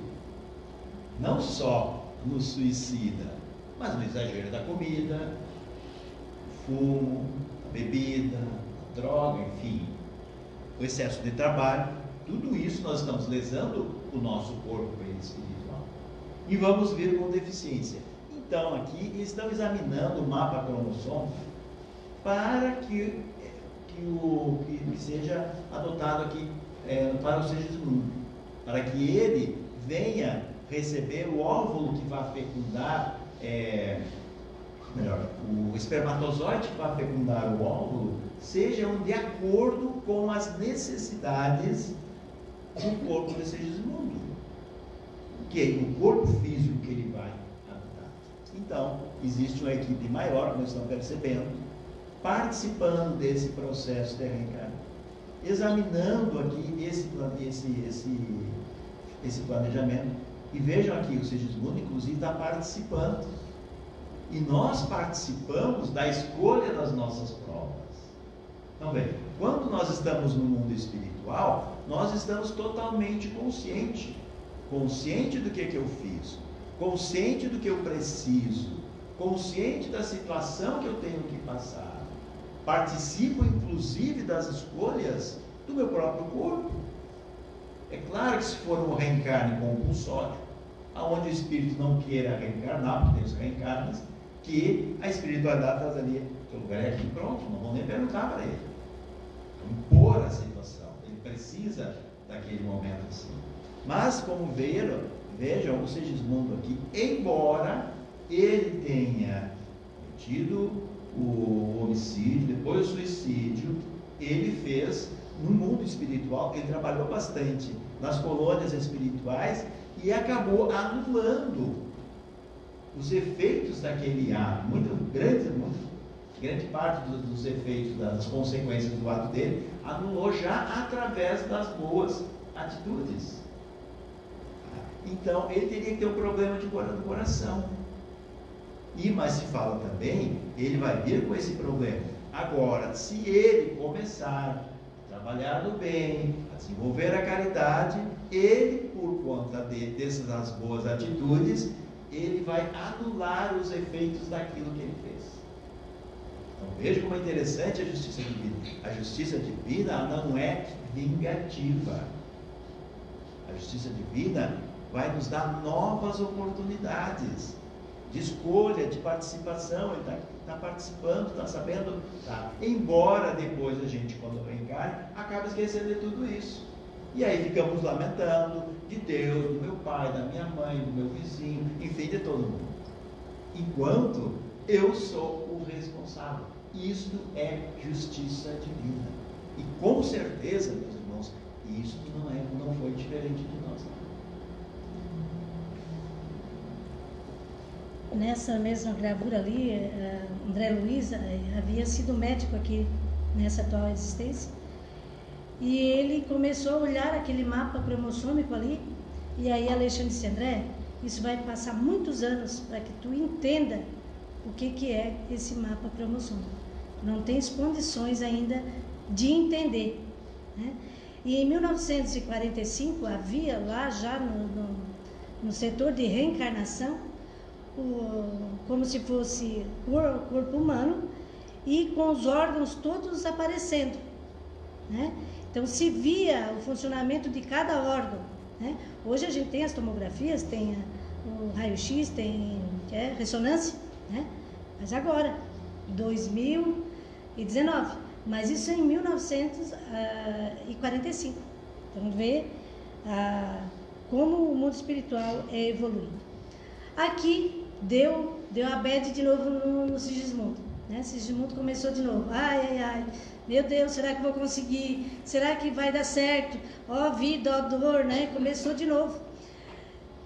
Não só no suicida, mas no exagero da comida, fumo, bebida, droga, enfim, o excesso de trabalho, tudo isso nós estamos lesando o nosso corpo espiritual. E vamos vir com deficiência. Então, aqui estão examinando o mapa cromossômico para que, que, o, que, seja adotado aqui é, para o Segismundo, para que ele venha receber o óvulo que vai fecundar, é, melhor, o espermatozoide vai fecundar o óvulo, sejam de acordo com as necessidades do corpo desse mundo, que o corpo físico que ele vai habitar. Então, existe uma equipe maior, como estão percebendo, participando desse processo de reencarnação, examinando aqui esse, esse, esse, esse planejamento. E vejam aqui, o Segismundo, inclusive, está participando. E nós participamos da escolha das nossas provas. Então, bem, quando nós estamos no mundo espiritual, nós estamos totalmente consciente, consciente do que, que eu fiz, consciente do que eu preciso, consciente da situação que eu tenho que passar. Participo, inclusive, das escolhas do meu próprio corpo. É claro que se for um reencarne compulsório, aonde o espírito não queira reencarnar, porque tem os reencarnes, que a espiritualidade traz ali, o lugar é aqui, pronto, não vão nem perguntar para ele. Impor a situação precisa daquele momento assim. Mas, como viram, vejam o Segismundo aqui, embora ele tenha tido o homicídio, depois o suicídio, ele fez no mundo espiritual, ele trabalhou bastante nas colônias espirituais e acabou anulando os efeitos daquele ato, muito grande, muito grande parte dos, efeitos, das consequências do ato dele, anulou já através das boas atitudes. Então, ele teria que ter um problema de no coração. E, mas se fala também, ele vai vir com esse problema. Agora, se ele começar a trabalhar no bem, a desenvolver a caridade, ele, por conta de, dessas boas atitudes, ele vai anular os efeitos daquilo que ele fez. Então veja como é interessante a justiça divina. A justiça divina não é vingativa. A justiça divina vai nos dar novas oportunidades de escolha, de participação. Ele está tá participando, está sabendo. Tá. Embora depois a gente, quando reencarne, acabe esquecendo de tudo isso. E aí ficamos lamentando de Deus, do meu pai, da minha mãe, do meu vizinho, enfim, de todo mundo. Enquanto eu sou o responsável. Isto é justiça divina. E com certeza, meus irmãos, isso não, é, não foi diferente de nós. Nessa mesma gravura ali, eh, André Luiz eh, havia sido médico aqui nessa atual existência. E ele começou a olhar aquele mapa cromossômico ali. E aí Alexandre disse, André, isso vai passar muitos anos para que tu entenda o que, que é esse mapa cromossômico. Não tens condições ainda de entender. Né? E em 1945 havia lá já no, no, no setor de reencarnação, o, como se fosse o corpo humano, e com os órgãos todos aparecendo. Né? Então se via o funcionamento de cada órgão. Né? Hoje a gente tem as tomografias, tem o raio-x, tem é, ressonância, né? Mas agora, 2019. Mas isso em 1945. Então, vê ah, como o mundo espiritual é evoluindo. Aqui, deu, deu a bed de novo no, no Sigismundo. Né? Sigismundo começou de novo. Ai, ai, ai. Meu Deus, será que vou conseguir? Será que vai dar certo? Ó oh, vida, ó oh, dor, né? Começou de novo.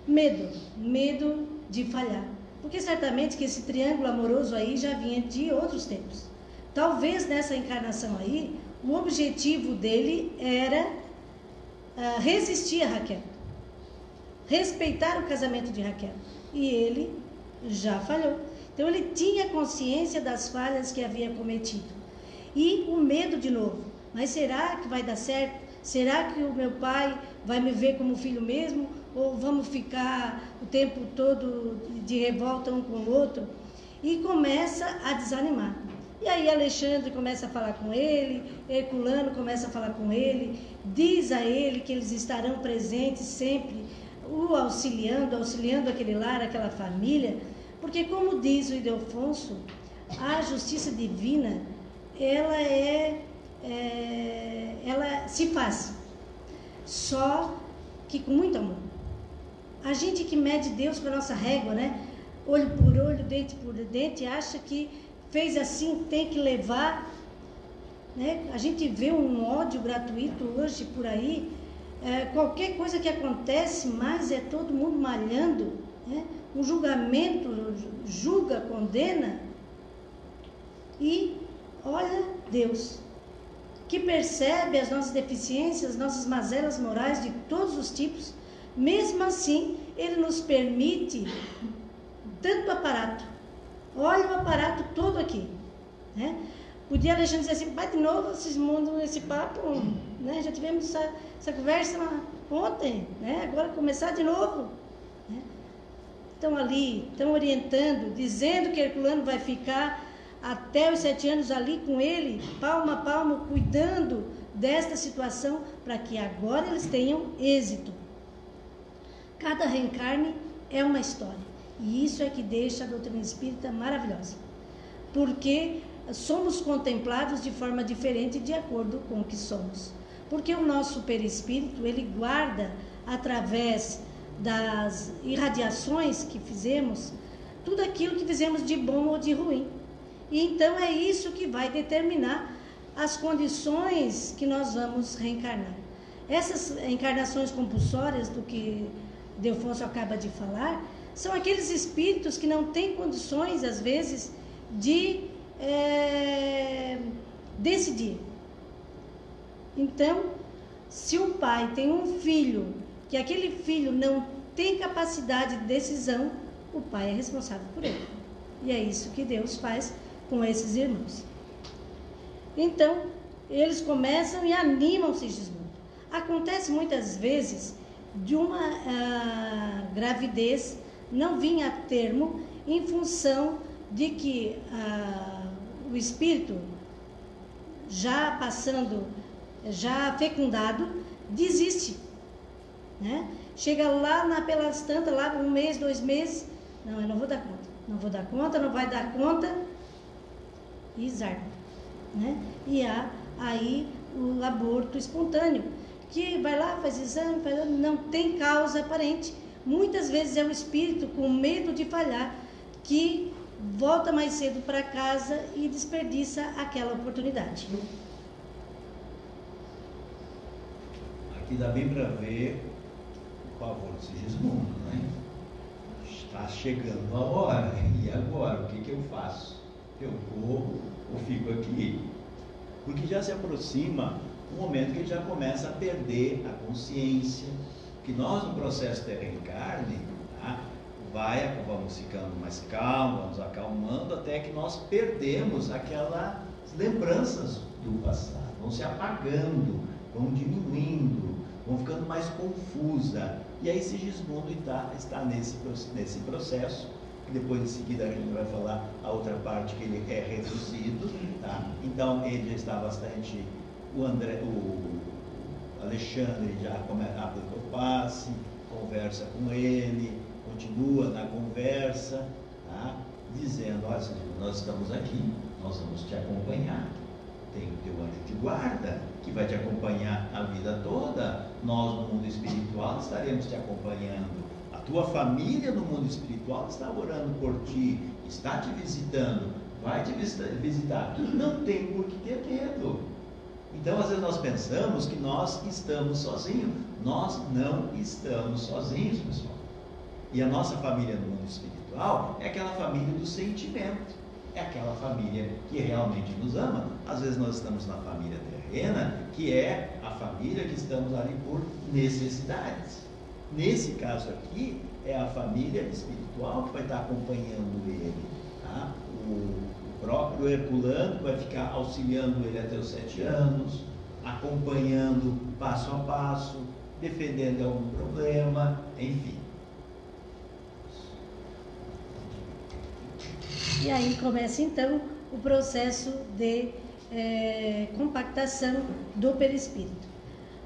Medo, medo de falhar. Porque certamente que esse triângulo amoroso aí já vinha de outros tempos. Talvez nessa encarnação aí, o objetivo dele era uh, resistir a Raquel. Respeitar o casamento de Raquel. E ele já falhou. Então ele tinha consciência das falhas que havia cometido. E o medo de novo. Mas será que vai dar certo? Será que o meu pai vai me ver como filho mesmo? Ou vamos ficar o tempo todo de revolta um com o outro? E começa a desanimar. E aí Alexandre começa a falar com ele, Herculano começa a falar com ele, diz a ele que eles estarão presentes sempre, o auxiliando, auxiliando aquele lar, aquela família, porque como diz o Ildefonso, a justiça divina, ela é, é, ela se faz, só que com muito amor. A gente que mede Deus com a nossa régua, né? Olho por olho, dente por dente, acha que fez assim, tem que levar. Né? A gente vê um ódio gratuito hoje por aí. É, qualquer coisa que acontece, mais é todo mundo malhando. Né? Um julgamento julga, condena. E olha Deus, que percebe as nossas deficiências, as nossas mazelas morais de todos os tipos. Mesmo assim, Ele nos permite tanto aparato Olha o aparato todo aqui. Né? Podia Alexandre dizer assim, vai de novo esses mundos, esse papo, né? Já tivemos essa, essa conversa ontem, né? Agora começar de novo. Né? Estão ali, estão orientando, dizendo que Herculano vai ficar até os sete anos ali com ele, palmo a palmo, cuidando desta situação, para que agora eles tenham êxito. Cada reencarne é uma história. E isso é que deixa a doutrina espírita maravilhosa. Porque somos contemplados de forma diferente de acordo com o que somos. Porque o nosso perispírito, ele guarda através das irradiações que fizemos, tudo aquilo que fizemos de bom ou de ruim. E então é isso que vai determinar as condições que nós vamos reencarnar. Essas encarnações compulsórias do que Delfonso acaba de falar, são aqueles espíritos que não têm condições, às vezes, de é, decidir. Então, se o pai tem um filho que aquele filho não tem capacidade de decisão, o pai é responsável por ele. E é isso que Deus faz com esses irmãos. Então, eles começam e animam Sigismundo. Acontece muitas vezes de uma uh, gravidez não vinha a termo em função de que ah, o espírito, já passando, já fecundado, desiste. Né? Chega lá na, pelas tantas, lá um mês, dois meses, não, eu não vou dar conta. Não vou dar conta, não vai dar conta. Zarpa. Né? E há aí o aborto espontâneo, que vai lá, faz exame, faz, não tem causa aparente Muitas vezes é o espírito com medo de falhar que volta mais cedo para casa e desperdiça aquela oportunidade. Aqui dá bem para ver o pavor de Sigismundo, né? Está chegando a hora, e agora? O que, que eu faço? Eu corro ou fico aqui? Porque já se aproxima o momento que ele já começa a perder a consciência, que nós no processo de reencarne, tá, vai, vamos ficando mais calmos, vamos acalmando, até que nós perdemos aquelas lembranças do passado, vão se apagando, vão diminuindo, vão ficando mais confusa. E aí Sigismundo está, está nesse, nesse processo, depois em seguida a gente vai falar a outra parte que ele é reduzido, tá? Então ele já está bastante, o André, o Alexandre já abre o passe, conversa com ele, continua na conversa, tá? dizendo, olha, nós estamos aqui, nós vamos te acompanhar. Tem o teu anjo de guarda que vai te acompanhar a vida toda. Nós no mundo espiritual estaremos te acompanhando. Tua família no mundo espiritual está orando por ti, está te visitando. vai te visitar. Não tem por que ter medo. Então, às vezes nós pensamos que nós estamos sozinhos. Nós não estamos sozinhos, pessoal. E a nossa família no mundo espiritual é aquela família do sentimento. É aquela família que realmente nos ama. Às vezes nós estamos na família terrena, que é a família que estamos ali por necessidades. Nesse caso aqui, é a família espiritual que vai estar acompanhando ele. Tá? O, próprio Herculano vai ficar auxiliando ele até os sete anos, acompanhando passo a passo, defendendo algum problema, enfim. E aí começa então o processo de é, compactação do perispírito.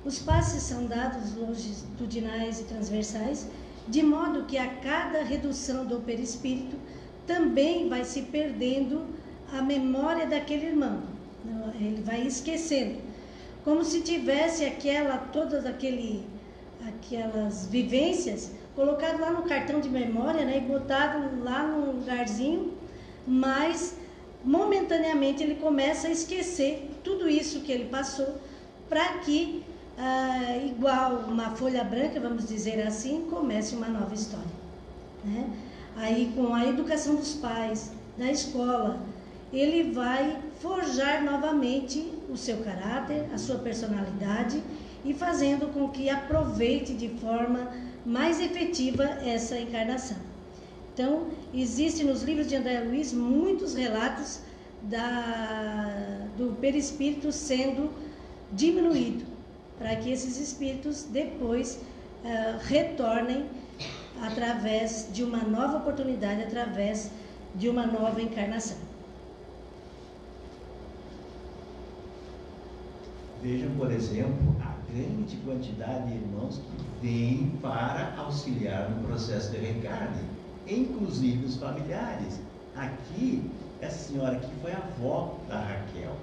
Os passes são dados longitudinais e transversais, de modo que a cada redução do perispírito também vai se perdendo a memória daquele irmão. Ele vai esquecendo. Como se tivesse aquela, todas aquele, aquelas vivências colocado lá no cartão de memória, né, e botado lá num lugarzinho, mas momentaneamente ele começa a esquecer tudo isso que ele passou, para que, ah, igual uma folha branca, vamos dizer assim, comece uma nova história. Né? Aí, com a educação dos pais, da escola, ele vai forjar novamente o seu caráter, a sua personalidade e fazendo com que aproveite de forma mais efetiva essa encarnação. Então, existe nos livros de André Luiz muitos relatos da, do perispírito sendo diminuído, para que esses espíritos depois uh, retornem através de uma nova oportunidade, através de uma nova encarnação. Vejam, por exemplo, a grande quantidade de irmãos que vêm para auxiliar no processo de reencarne, inclusive os familiares. Aqui, essa senhora aqui foi a avó da Raquel.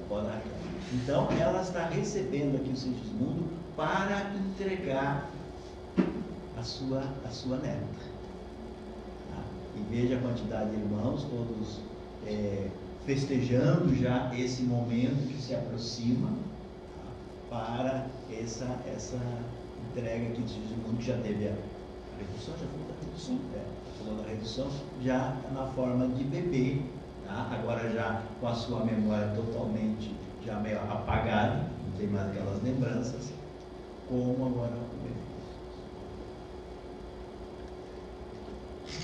A avó da Raquel. Então, ela está recebendo aqui o Sigismundo para entregar a sua, a sua neta. Tá? E veja a quantidade de irmãos, todos é, festejando já esse momento que se aproxima tá? para essa, essa entrega que diz o mundo já teve a redução, já falou da redução, é, falou da redução, já na forma de bebê, tá? agora já com a sua memória totalmente já meio apagada, não tem mais aquelas lembranças, como agora o bebê.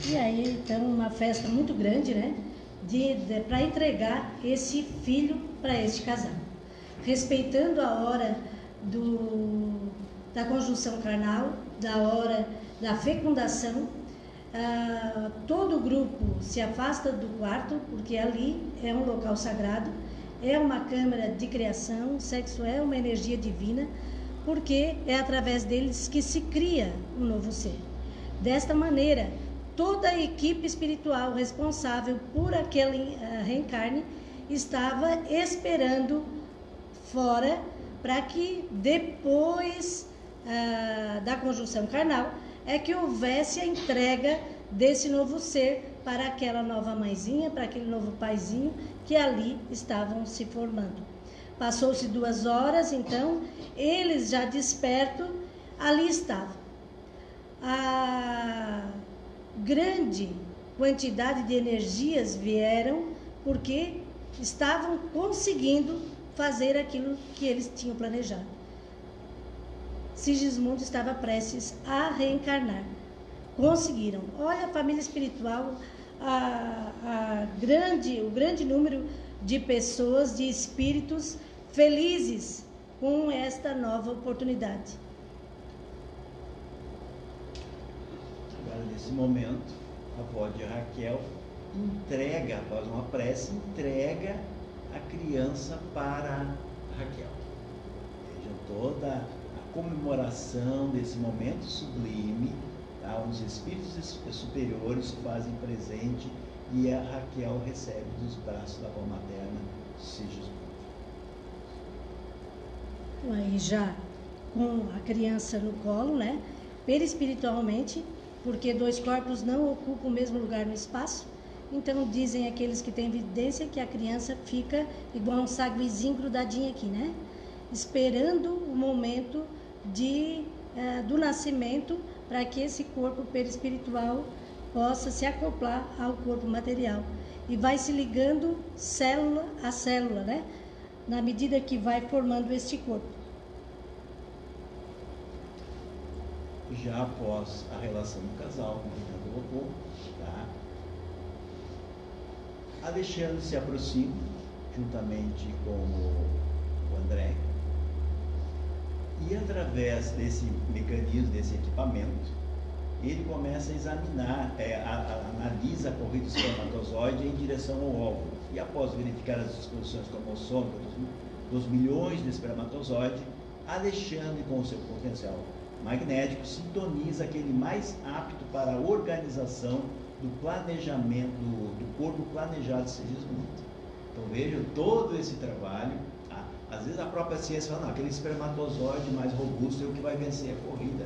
E aí, então, uma festa muito grande, né? de, de para entregar esse filho para este casal, respeitando a hora do, da conjunção carnal, da hora da fecundação. Ah, todo o grupo se afasta do quarto, porque ali é um local sagrado, é uma câmara de criação, o sexo é uma energia divina, porque é através deles que se cria um novo ser. Desta maneira, toda a equipe espiritual responsável por aquele uh, reencarne estava esperando fora para que depois uh, da conjunção carnal é que houvesse a entrega desse novo ser para aquela nova mãezinha, para aquele novo paizinho que ali estavam se formando. Passou-se duas horas, então, eles já despertos, ali estavam. A grande quantidade de energias vieram porque estavam conseguindo fazer aquilo que eles tinham planejado. Sigismundo estava prestes a reencarnar. Conseguiram. Olha a família espiritual, a, a grande, o grande número de pessoas, de espíritos felizes com esta nova oportunidade. nesse momento, a avó de Raquel entrega, após uma prece, entrega a criança para Raquel. Vejam toda a comemoração desse momento sublime? Os espíritos superiores fazem presente e a Raquel recebe dos braços da avó materna Sigismundo. Aí já com a criança no colo, né? Perispiritualmente, porque dois corpos não ocupam o mesmo lugar no espaço. Então dizem aqueles que têm evidência que a criança fica igual um saguizinho grudadinho aqui, né? Esperando o momento de, uh, do nascimento para que esse corpo perispiritual possa se acoplar ao corpo material. E vai se ligando célula a célula, né? Na medida que vai formando este corpo. já após a relação do casal, como já colocou, tá? Alexandre se aproxima, juntamente com o André, e através desse mecanismo, desse equipamento, ele começa a examinar, é, a, a, analisa a corrida do espermatozoide em direção ao óvulo. E após verificar as disposições cromossômicas dos, dos milhões de espermatozoides, Alexandre, com o seu potencial magnético sintoniza aquele mais apto para a organização do planejamento, do, corpo planejado de Sigismundo. Então veja todo esse trabalho. Às vezes a própria ciência fala, não, aquele espermatozoide mais robusto é o que vai vencer a corrida.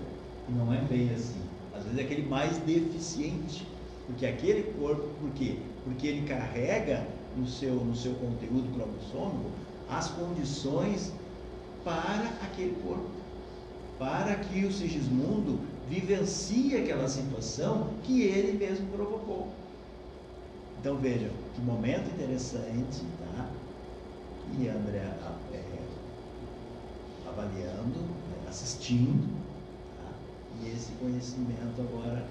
E não é bem assim. Às vezes é aquele mais deficiente. Porque aquele corpo, por quê? Porque ele carrega no seu, no seu conteúdo cromossômico as condições para aquele corpo para que o Sigismundo vivencie aquela situação que ele mesmo provocou. Então vejam, que momento interessante, tá? E André é, avaliando, né, assistindo, tá? e esse conhecimento agora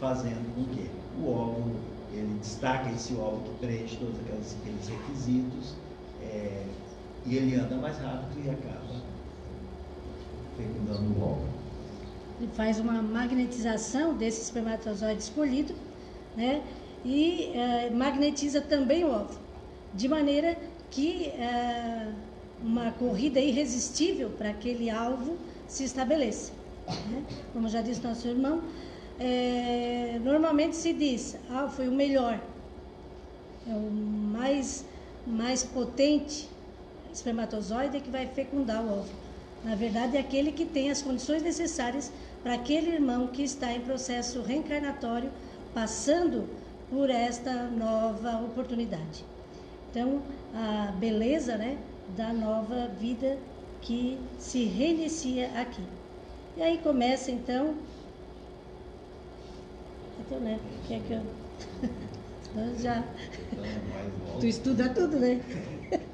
fazendo com que o óvulo, ele destaca esse óvulo que preenche todos aqueles requisitos, é, e ele anda mais rápido e acaba fecundando o óvulo. Ele faz uma magnetização desse espermatozoide escolhido, né? E uh, magnetiza também o óvulo, de maneira que uh, uma corrida irresistível para aquele alvo se estabeleça. Né? Como já disse nosso irmão, é, normalmente se diz, ah, foi o melhor, é o mais, mais potente espermatozoide que vai fecundar o óvulo. Na verdade, é aquele que tem as condições necessárias para aquele irmão que está em processo reencarnatório, passando por esta nova oportunidade. Então, a beleza né, da nova vida que se reinicia aqui. E aí começa então. Então, né? Quer que eu. já. Tu estuda tudo, né?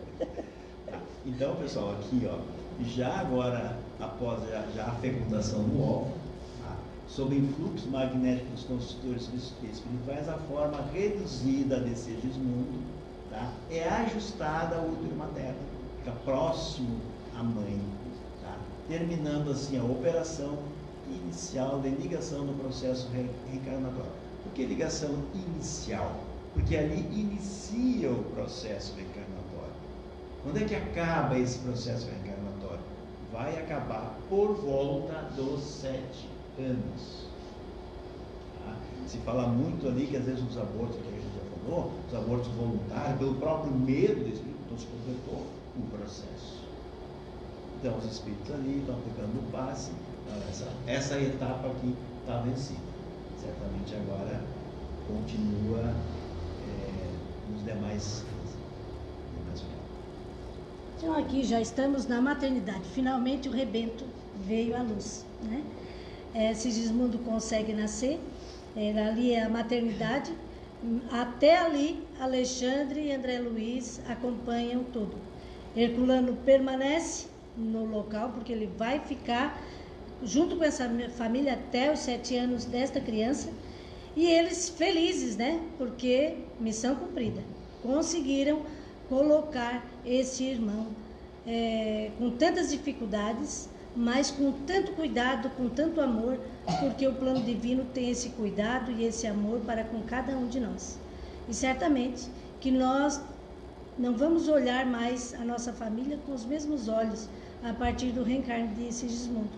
Então, pessoal, aqui, ó já agora, após já, já a fecundação do óvulo, tá? sob influxo magnético dos construtores espirituais, a forma reduzida desse Sigismundo tá? é ajustada ao útero materno, fica próximo à mãe, tá? terminando assim a operação inicial de ligação do processo re reencarnatório. Por que ligação inicial? Porque ali inicia o processo reencarnatório. Quando é que acaba esse processo reencarnatório? vai acabar por volta dos sete anos. Tá? Se fala muito ali que às vezes os abortos, os abortos voluntários, pelo próprio medo do espírito, então se completou o processo. Então os espíritos ali estão aplicando o passe, então, essa, essa etapa aqui está vencida. Certamente agora continua é, nos demais então aqui já estamos na maternidade. Finalmente o rebento veio à luz. Né? É, Sigismundo consegue nascer. É, ali é a maternidade. Até ali, Alexandre e André Luiz acompanham tudo. Herculano permanece no local, porque ele vai ficar junto com essa família até os sete anos desta criança. E eles felizes, né? Porque missão cumprida. Conseguiram colocar esse irmão é, com tantas dificuldades, mas com tanto cuidado, com tanto amor, porque o plano divino tem esse cuidado e esse amor para com cada um de nós. E certamente que nós não vamos olhar mais a nossa família com os mesmos olhos a partir do reencarne de Sigismundo,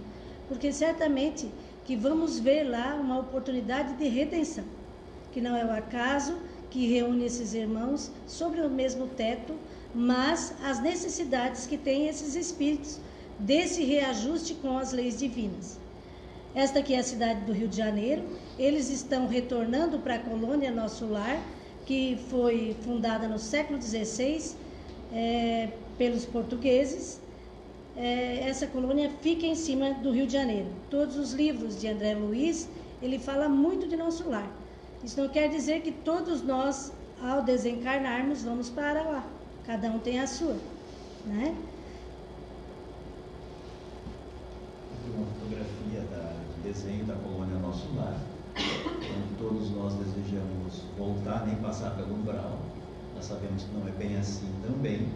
porque certamente que vamos ver lá uma oportunidade de redenção, que não é o acaso que reúne esses irmãos sobre o mesmo teto, mas as necessidades que têm esses espíritos desse reajuste com as leis divinas. Esta aqui é a cidade do Rio de Janeiro. Eles estão retornando para a colônia Nosso Lar, que foi fundada no século XVI é, pelos portugueses. É, essa colônia fica em cima do Rio de Janeiro. Todos os livros de André Luiz, ele fala muito de Nosso Lar. Isso não quer dizer que todos nós, ao desencarnarmos, vamos para lá. Cada um tem a sua, né? Uma fotografia da desenho da colônia Nosso Lar, onde todos nós desejamos voltar, nem passar pelo umbral. Nós sabemos que não é bem assim também.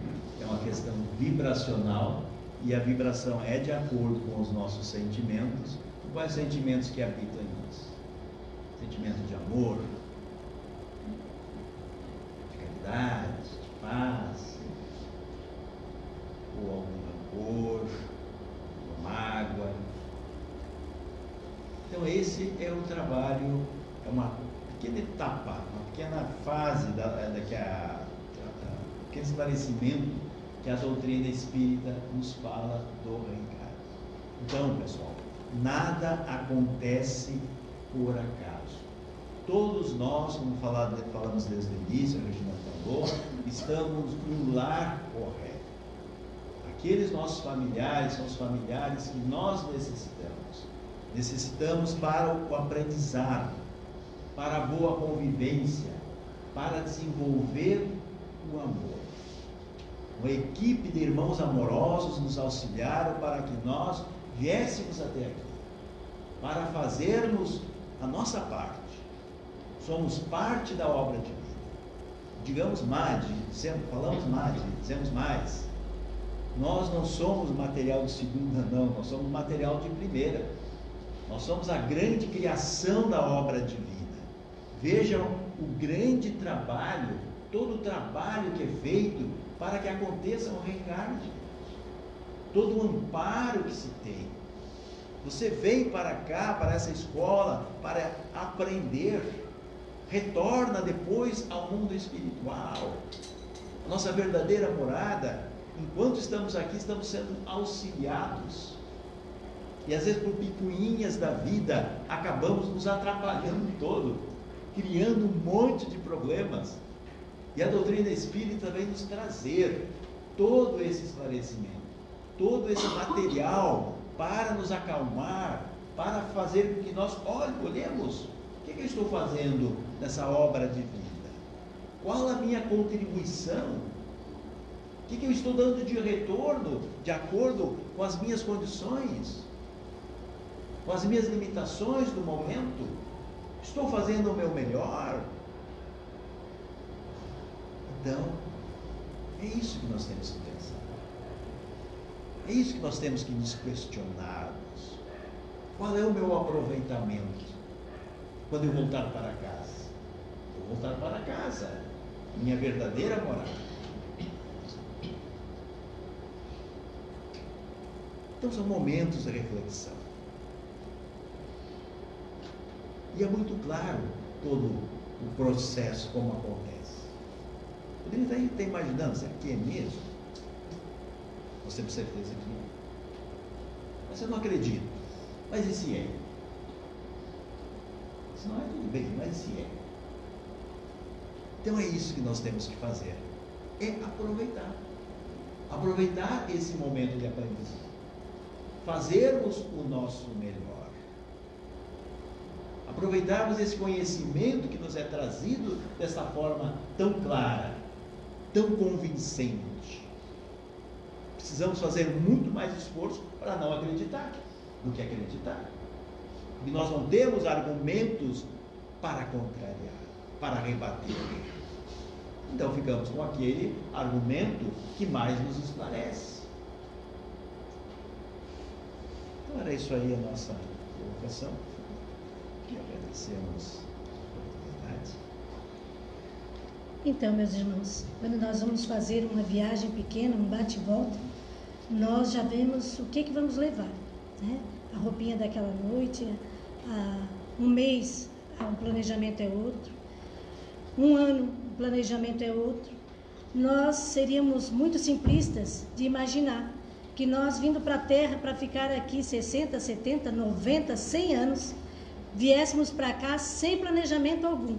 É uma questão vibracional e a vibração é de acordo com os nossos sentimentos. Quais sentimentos que habitam em nós? Sentimento de amor, de caridade, de paz, ou algum rancor, mágoa, então, esse é o trabalho, é uma pequena etapa, uma pequena fase da, é, da que a, aquele esclarecimento que a doutrina espírita nos fala do reencarno. Então, pessoal, nada acontece por acaso. Todos nós, como falamos desde o início, a Regina falou, estamos no lar correto. Aqueles nossos familiares são os familiares que nós necessitamos necessitamos para o aprendizado, para a boa convivência, para desenvolver o amor. Uma equipe de irmãos amorosos nos auxiliaram para que nós viéssemos até aqui, para fazermos a nossa parte. Somos parte da obra divina. Digamos mais, falamos mais, dizemos mais. Nós não somos material de segunda, não, nós somos material de primeira. Nós somos a grande criação da obra divina. Vejam o grande trabalho, todo o trabalho que é feito para que aconteça o reencarne. Todo o amparo que se tem. Você vem para cá, para essa escola, para aprender. Retorna depois ao mundo espiritual. A nossa verdadeira morada, enquanto estamos aqui, estamos sendo auxiliados e às vezes por picuinhas da vida acabamos nos atrapalhando todo, criando um monte de problemas. E a doutrina espírita vem nos trazer todo esse esclarecimento, todo esse material para nos acalmar, para fazer com que nós olhemos o que, que eu estou fazendo nessa obra de vida. Qual a minha contribuição? O que, que eu estou dando de retorno de acordo com as minhas condições? com as minhas limitações do momento? Estou fazendo o meu melhor? Então, é isso que nós temos que pensar. É isso que nós temos que nos questionarmos. Qual é o meu aproveitamento quando eu voltar para casa? Vou voltar para casa, minha verdadeira morada. Então são momentos de reflexão. E é muito claro todo o processo, como acontece. Poderia estar imaginando, será que é mesmo? Você tem certeza que não. Mas eu não acredito. Mas e se é? Se não é, tudo bem, mas e se é? Então é isso que nós temos que fazer. É aproveitar. Aproveitar esse momento de aprendizagem. Fazermos o nosso melhor aproveitarmos esse conhecimento que nos é trazido dessa forma tão clara, tão convincente. Precisamos fazer muito mais esforço para não acreditar do que acreditar. E nós não temos argumentos para contrariar, para rebater. Então ficamos com aquele argumento que mais nos esclarece. Então era isso aí a nossa colocação que agradecemos a oportunidade. Então, meus irmãos, quando nós vamos fazer uma viagem pequena, um bate-volta, nós já vemos o que, que vamos levar. Né? A roupinha daquela noite, a, um mês, o planejamento é outro, um ano, o planejamento é outro. Nós seríamos muito simplistas de imaginar que nós vindo para a Terra para ficar aqui 60, 70, 90, 100 anos, viéssemos para cá sem planejamento algum.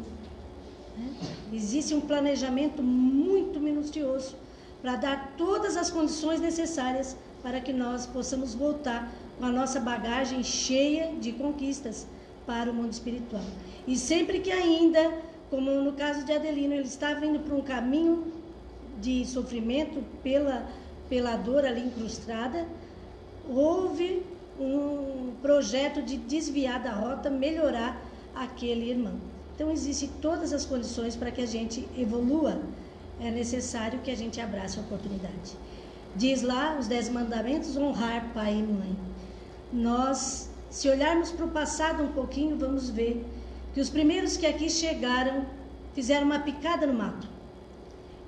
Né? Existe um planejamento muito minucioso para dar todas as condições necessárias para que nós possamos voltar com a nossa bagagem cheia de conquistas para o mundo espiritual. E sempre que ainda, como no caso de Adelino, ele estava indo para um caminho de sofrimento pela, pela dor ali incrustada, houve um projeto de desviar da rota, melhorar aquele irmão. Então, existem todas as condições para que a gente evolua. É necessário que a gente abrace a oportunidade. Diz lá os Dez Mandamentos: honrar pai e mãe. Nós, se olharmos para o passado um pouquinho, vamos ver que os primeiros que aqui chegaram fizeram uma picada no mato.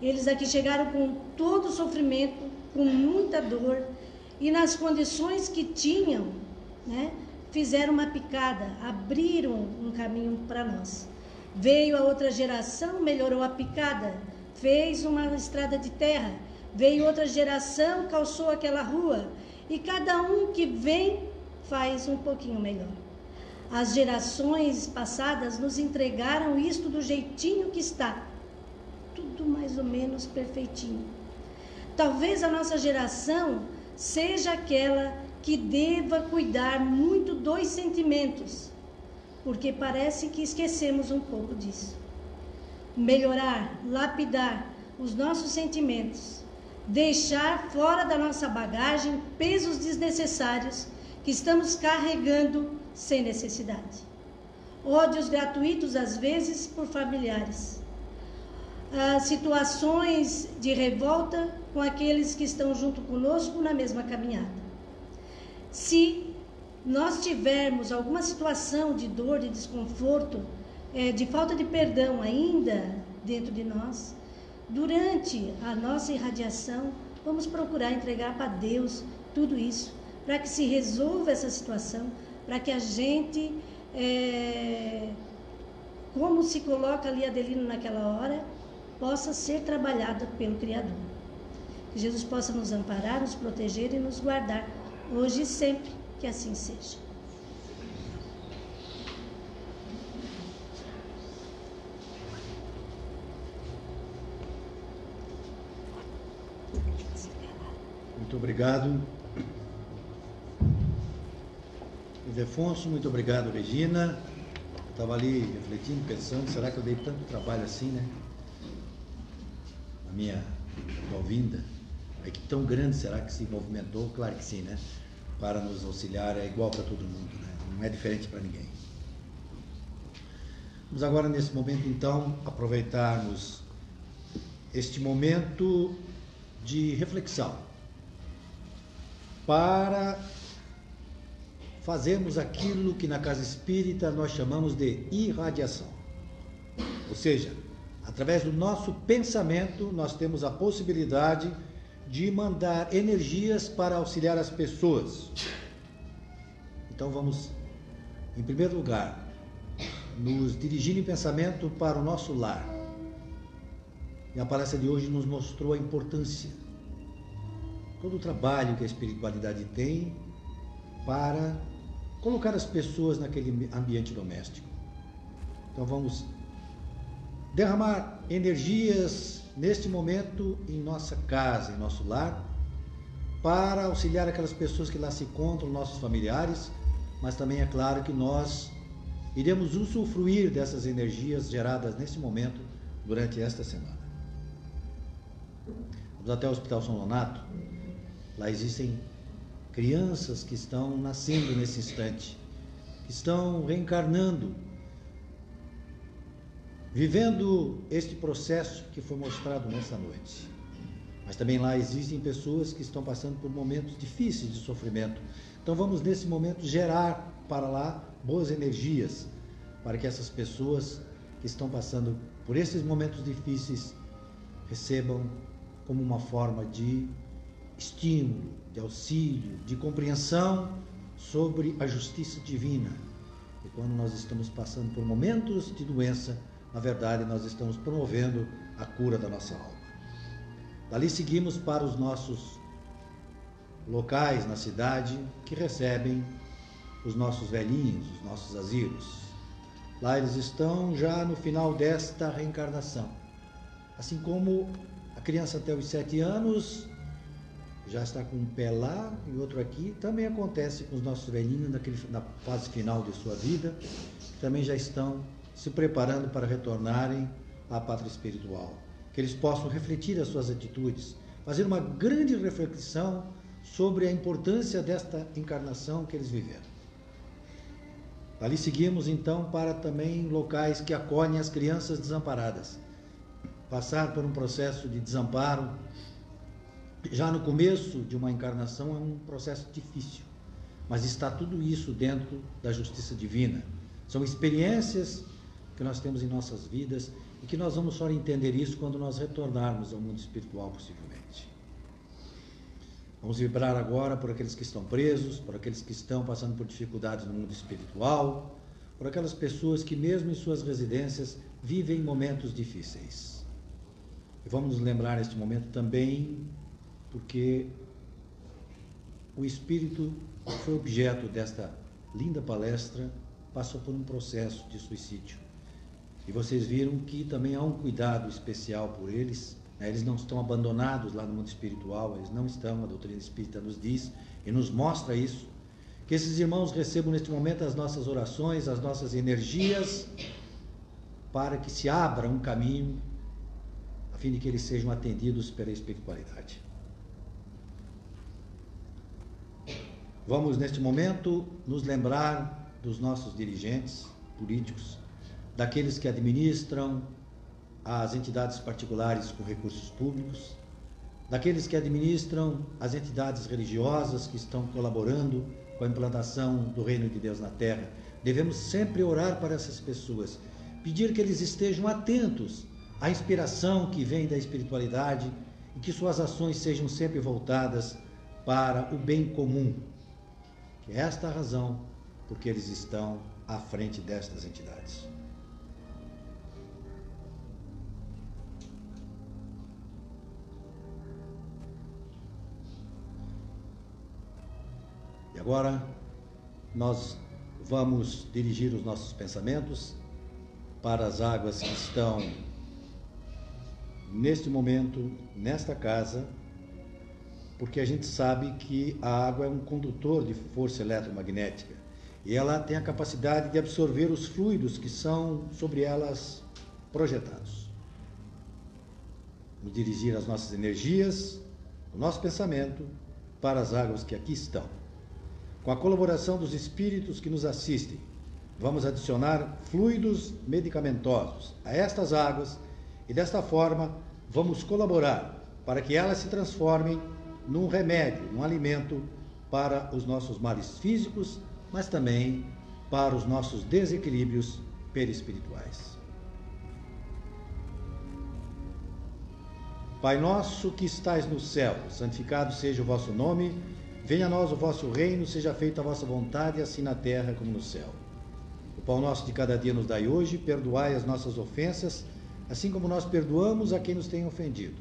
Eles aqui chegaram com todo o sofrimento, com muita dor, e nas condições que tinham, né, fizeram uma picada, abriram um caminho para nós. Veio a outra geração, melhorou a picada, fez uma estrada de terra. Veio outra geração, calçou aquela rua. E cada um que vem faz um pouquinho melhor. As gerações passadas nos entregaram isto do jeitinho que está. Tudo mais ou menos perfeitinho. Talvez a nossa geração seja aquela que deva cuidar muito dos sentimentos, porque parece que esquecemos um pouco disso. Melhorar, lapidar os nossos sentimentos, deixar fora da nossa bagagem pesos desnecessários que estamos carregando sem necessidade. Ódios gratuitos, às vezes, por familiares. Situações de revolta com aqueles que estão junto conosco na mesma caminhada. Se nós tivermos alguma situação de dor, de desconforto, é, de falta de perdão ainda dentro de nós, durante a nossa irradiação, vamos procurar entregar para Deus tudo isso, para que se resolva essa situação, para que a gente, é, como se coloca ali Adelino naquela hora, possa ser trabalhada pelo Criador. Que Jesus possa nos amparar, nos proteger e nos guardar, hoje e sempre, que assim seja. Muito obrigado. Ildefonso, muito obrigado, Regina. Estava ali refletindo, pensando, será que eu dei tanto trabalho assim, né? Minha vinda. É que tão grande será que se movimentou? Claro que sim, né? Para nos auxiliar é igual para todo mundo, né? Não é diferente para ninguém. Vamos agora, nesse momento, então, aproveitarmos este momento de reflexão para fazermos aquilo que na casa espírita nós chamamos de irradiação. Ou seja, através do nosso pensamento, nós temos a possibilidade de mandar energias para auxiliar as pessoas. Então vamos, em primeiro lugar, nos dirigir em pensamento para o nosso lar. E a palestra de hoje nos mostrou a importância, todo o trabalho que a espiritualidade tem para colocar as pessoas naquele ambiente doméstico. Então vamos derramar energias neste momento em nossa casa, em nosso lar, para auxiliar aquelas pessoas que lá se encontram, nossos familiares, mas também é claro que nós iremos usufruir dessas energias geradas nesse momento durante esta semana. Vamos até o Hospital São Donato. Lá existem crianças que estão nascendo nesse instante, que estão reencarnando vivendo este processo que foi mostrado nessa noite. Mas também lá existem pessoas que estão passando por momentos difíceis de sofrimento. Então vamos nesse momento gerar para lá boas energias para que essas pessoas que estão passando por esses momentos difíceis recebam como uma forma de estímulo, de auxílio, de compreensão sobre a justiça divina. E quando nós estamos passando por momentos de doença, na verdade, nós estamos promovendo a cura da nossa alma. Dali seguimos para os nossos locais na cidade que recebem os nossos velhinhos, os nossos asilos. Lá eles estão já no final desta reencarnação. Assim como a criança até os sete anos já está com um pé lá e outro aqui, também acontece com os nossos velhinhos naquele, na fase final de sua vida, também já estão se preparando para retornarem à pátria espiritual. Que eles possam refletir as suas atitudes, fazer uma grande reflexão sobre a importância desta encarnação que eles viveram. Ali seguimos então para também locais que acolhem as crianças desamparadas. Passar por um processo de desamparo, já no começo de uma encarnação, é um processo difícil, mas está tudo isso dentro da justiça divina. São experiências que nós temos em nossas vidas e que nós vamos só entender isso quando nós retornarmos ao mundo espiritual, possivelmente. Vamos vibrar agora por aqueles que estão presos, por aqueles que estão passando por dificuldades no mundo espiritual, por aquelas pessoas que, mesmo em suas residências, vivem momentos difíceis. E vamos nos lembrar neste momento também, porque o espírito que foi objeto desta linda palestra passou por um processo de suicídio. E vocês viram que também há um cuidado especial por eles né? Eles não estão abandonados lá no mundo espiritual, eles não estão, a doutrina espírita nos diz e nos mostra isso. Que esses irmãos recebam neste momento as nossas orações, as nossas energias, para que se abra um caminho, a fim de que eles sejam atendidos pela espiritualidade. Vamos, neste momento, nos lembrar dos nossos dirigentes políticos, daqueles que administram às entidades particulares com recursos públicos, daqueles que administram as entidades religiosas que estão colaborando com a implantação do reino de Deus na terra. Devemos sempre orar para essas pessoas, pedir que eles estejam atentos à inspiração que vem da espiritualidade e que suas ações sejam sempre voltadas para o bem comum. Que é esta a razão porque eles estão à frente destas entidades. Agora nós vamos dirigir os nossos pensamentos para as águas que estão neste momento, nesta casa, porque a gente sabe que a água é um condutor de força eletromagnética e ela tem a capacidade de absorver os fluidos que são sobre elas projetados. Vamos dirigir as nossas energias, o nosso pensamento para as águas que aqui estão. Com a colaboração dos espíritos que nos assistem, vamos adicionar fluidos medicamentosos a estas águas e desta forma vamos colaborar para que elas se transformem num remédio, num alimento para os nossos males físicos, mas também para os nossos desequilíbrios perispirituais. Pai nosso que estais no céu, santificado seja o vosso nome. Venha a nós o vosso reino, seja feita a vossa vontade, assim na terra como no céu. O pão nosso de cada dia nos dai hoje, perdoai as nossas ofensas, assim como nós perdoamos a quem nos tem ofendido.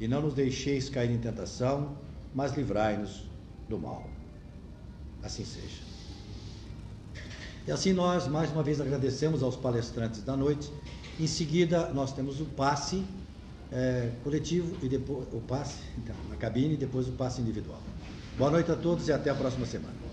E não nos deixeis cair em tentação, mas livrai-nos do mal. Assim seja. E assim nós, mais uma vez, agradecemos aos palestrantes da noite. Em seguida, nós temos o passe é, coletivo e depois o passe então, na cabine e depois o passe individual. Boa noite a todos e até a próxima semana.